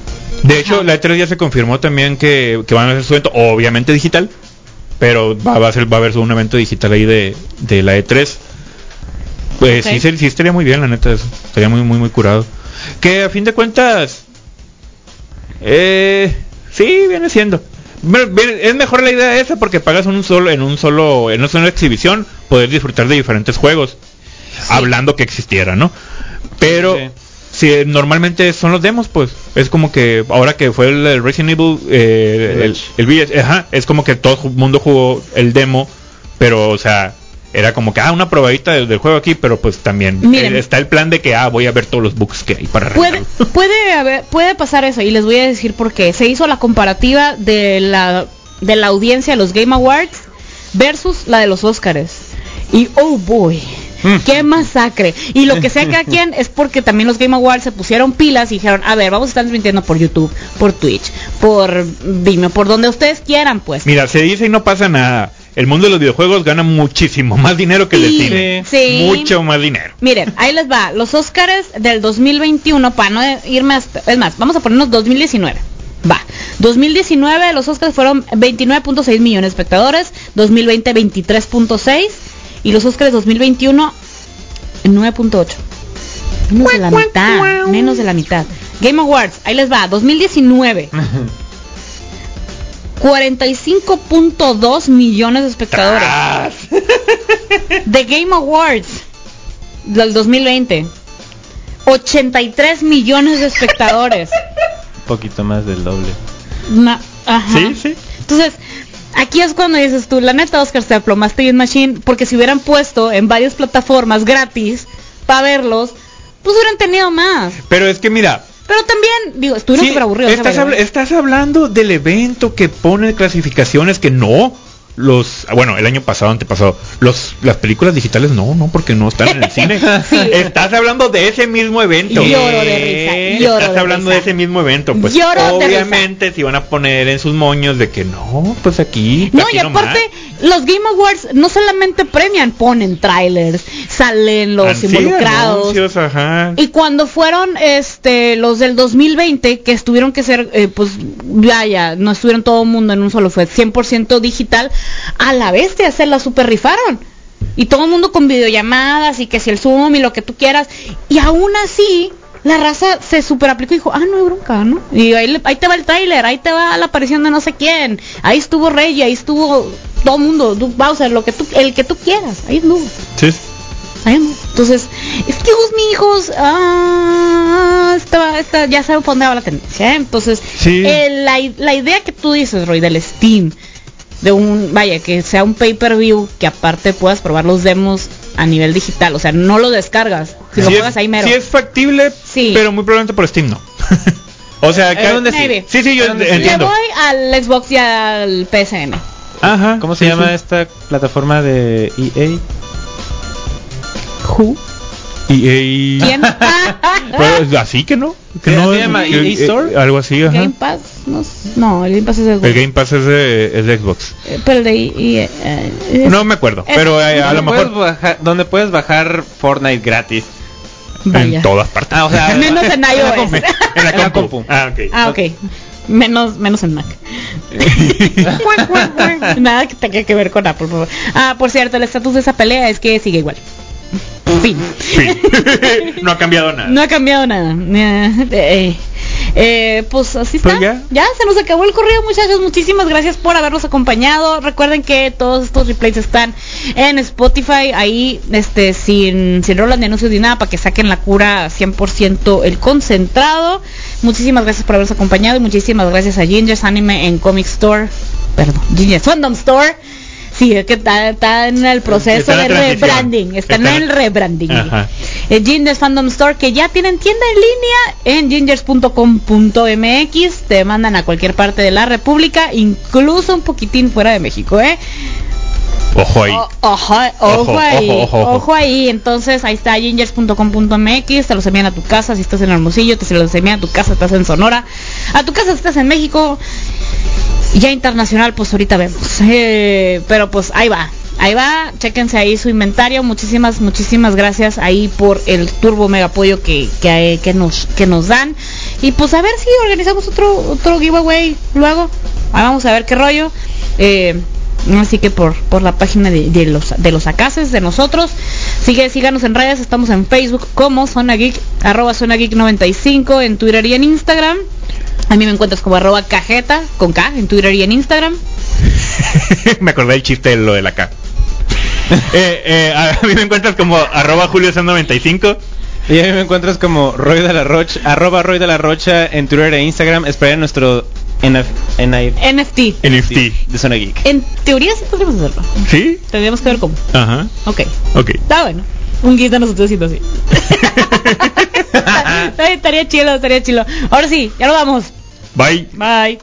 De hecho, la E3 ya se confirmó también que, que van a hacer su evento, obviamente digital, pero va, va a ser, va a haber un evento digital ahí de, de la E3. Pues Ok. sí, sí estaría muy bien, la neta, eso. estaría muy, muy, muy curado. Que a fin de cuentas, eh, sí, viene siendo. Es mejor la idea esa porque pagas un solo, en un solo, en una sola exhibición, poder disfrutar de diferentes juegos. Hablando que existiera, ¿no? Pero Sí. si eh, normalmente son los demos, pues es como que ahora que fue el, el Resident Evil, eh, el, el ajá, es como que todo el mundo jugó el demo, pero o sea, era como que ah una probadita del, del juego aquí, pero pues también Miren. eh, está el plan de que ah voy a ver todos los bugs que hay para Puede, *laughs* puede, haber, puede pasar eso y les voy a decir por qué. Se hizo la comparativa de la, de la audiencia de los Game Awards versus la de los Oscars. Y oh boy, qué masacre. Y lo que sea cada *laughs* quien es porque también los Game Awards se pusieron pilas y dijeron, a ver, vamos a estar transmitiendo por YouTube, por Twitch, por Vimeo, por donde ustedes quieran, pues. Mira, se dice y no pasa nada. El mundo de los videojuegos gana muchísimo más dinero que el del Sí, cine. sí. Mucho más dinero. Miren, ahí les va. Los Oscars del 2021, para no irme hasta... Es más, vamos a ponernos 2019. Va. 2019 los Oscars fueron 29.6 millones de espectadores. 2020 23.6. Y los Oscars 2021 9.8. Menos de la mitad. Menos de la mitad. Game Awards, ahí les va. 2019. *laughs* 45.2 millones de espectadores. Tras. *laughs* The Game Awards del 2020. 83 millones de espectadores. un poquito más del doble. Ma- ajá. Sí, sí. Entonces, aquí es cuando dices tú, la neta Oscar te aplomaste bien machine, porque si hubieran puesto en varias plataformas gratis para verlos, pues hubieran tenido más. Pero es que mira, Pero también, digo, estuvieron Sí, súper aburridos. estás, estás hablando del evento que pone clasificaciones que no los bueno el año pasado antepasado los las películas digitales no no porque no están en el cine *laughs* Sí. estás hablando de ese mismo evento Lloro de risa, lloro estás de hablando risa. de ese mismo evento pues Lloro obviamente se iban a poner en sus moños de que no pues aquí No, aquí y nomás. aparte, los Game Awards no solamente premian, ponen trailers, salen los Ah, involucrados. anuncios, ajá. Y cuando fueron este los del 2020, que estuvieron que ser, eh, pues vaya, no estuvieron todo el mundo en un solo, fue 100% digital, a la bestia se la super rifaron. Y todo el mundo con videollamadas y que si el Zoom y lo que tú quieras. Y aún así, la raza se super aplicó y dijo, ah, no hay bronca, ¿no? Y ahí, ahí te va el tráiler, ahí te va la aparición de no sé quién. Ahí estuvo Rey, ahí estuvo todo el mundo, Bowser, lo que tú, el que tú quieras. Ahí estuvo. Sí. Ahí anduvo. Entonces, excuse me hijos, ah, esta, esta, ya saben por dónde va la tendencia, ¿eh? Entonces, Sí. eh, la, la idea que tú dices, Roy, del Steam, de un, vaya, que sea un pay-per-view, que aparte puedas probar los demos a nivel digital, o sea, no lo descargas, si lo juegas es, ahí mero. sí es factible Sí. pero muy probablemente por Steam no *laughs* o sea que- ¿dónde sí? Sí sí yo ¿Dónde sí? Le entiendo voy al Xbox y al PSN. ajá ¿Cómo se sí, llama sí. esta plataforma de EA? Who? Y, y- ¿Quién? Pues así que no. Que ¿Se no llama que- EA Store? eh, algo así, ajá. Game Pass, no, no, el Game Pass es de El Xbox. Game Pass es de, es de Xbox. Eh, Pero el de EA, eh, No me acuerdo, es- pero eh, a lo ¿Dónde mejor bajar- donde puedes bajar Fortnite gratis. vaya. en todas partes. Ah, o sea, *laughs* Menos en iOS. en la en la compu. compu. Ah, ok. Ah, ok. Menos, menos en Mac. *laughs* *laughs* Nada que tenga que ver con Apple. por favor. Ah, por cierto, el estatus de esa pelea es que sigue igual. Fin. *laughs* No ha cambiado nada. No ha cambiado nada. Eh, eh, pues así Pues está. ya. se nos acabó el correo, muchachos. Muchísimas gracias por habernos acompañado. Recuerden que todos estos replays están en Spotify, ahí este sin, sin rolas ni anuncios ni nada, para que saquen la cura 100% el concentrado. Muchísimas gracias por habernos acompañado y muchísimas gracias a Ginger's Anime en Comic Store. Perdón, Ginger's Fandom Store. Sí, es que está, está en el proceso de rebranding. Está, Está en el rebranding. Ajá. Eh, Gingers Fandom Store que ya tienen tienda en línea en gingers.com.mx te mandan a cualquier parte de la república incluso un poquitín fuera de México eh Ojo ahí. O- ojo, ojo, Ojo, ahí, ojo. ahí. Entonces ahí está gingers.com.mx, te los envían a tu casa si estás en Hermosillo, te se los envían a tu casa, estás en Sonora, a tu casa si estás en México. Ya internacional, pues ahorita vemos. *laughs* Eh, pero pues ahí va. Ahí va, chéquense ahí su inventario. Muchísimas, muchísimas gracias ahí por el turbo mega apoyo que, que, que nos, que nos dan. Y pues a ver si organizamos otro, otro giveaway luego. Ahí vamos a ver qué rollo. Eh, así que por, por la página de, de los de los acaces de nosotros. Sigue, síganos en redes, estamos en Facebook como Zona Geek, arroba Zona Geek 95 en Twitter y en Instagram. A mí me encuentras como arroba cajeta con K en Twitter y en Instagram. *laughs* me acordé del chiste de lo de la K. *laughs* Eh, eh, a mí me encuentras como arroba julio95. Y a mí me encuentras como Roy de la Rocha, arroba Roy de la Rocha en Twitter e Instagram. Esperen nuestro NF, NF NFT. NFT. de Zona Geek. En teoría sí podríamos hacerlo. ¿Sí? Tendríamos que ver cómo. Ajá. Ok. Ok. Está bueno. Un guito de nosotros haciendo así. *laughs* Estaría chido, estaría chido. Ahora sí, ya lo vamos. Bye. Bye.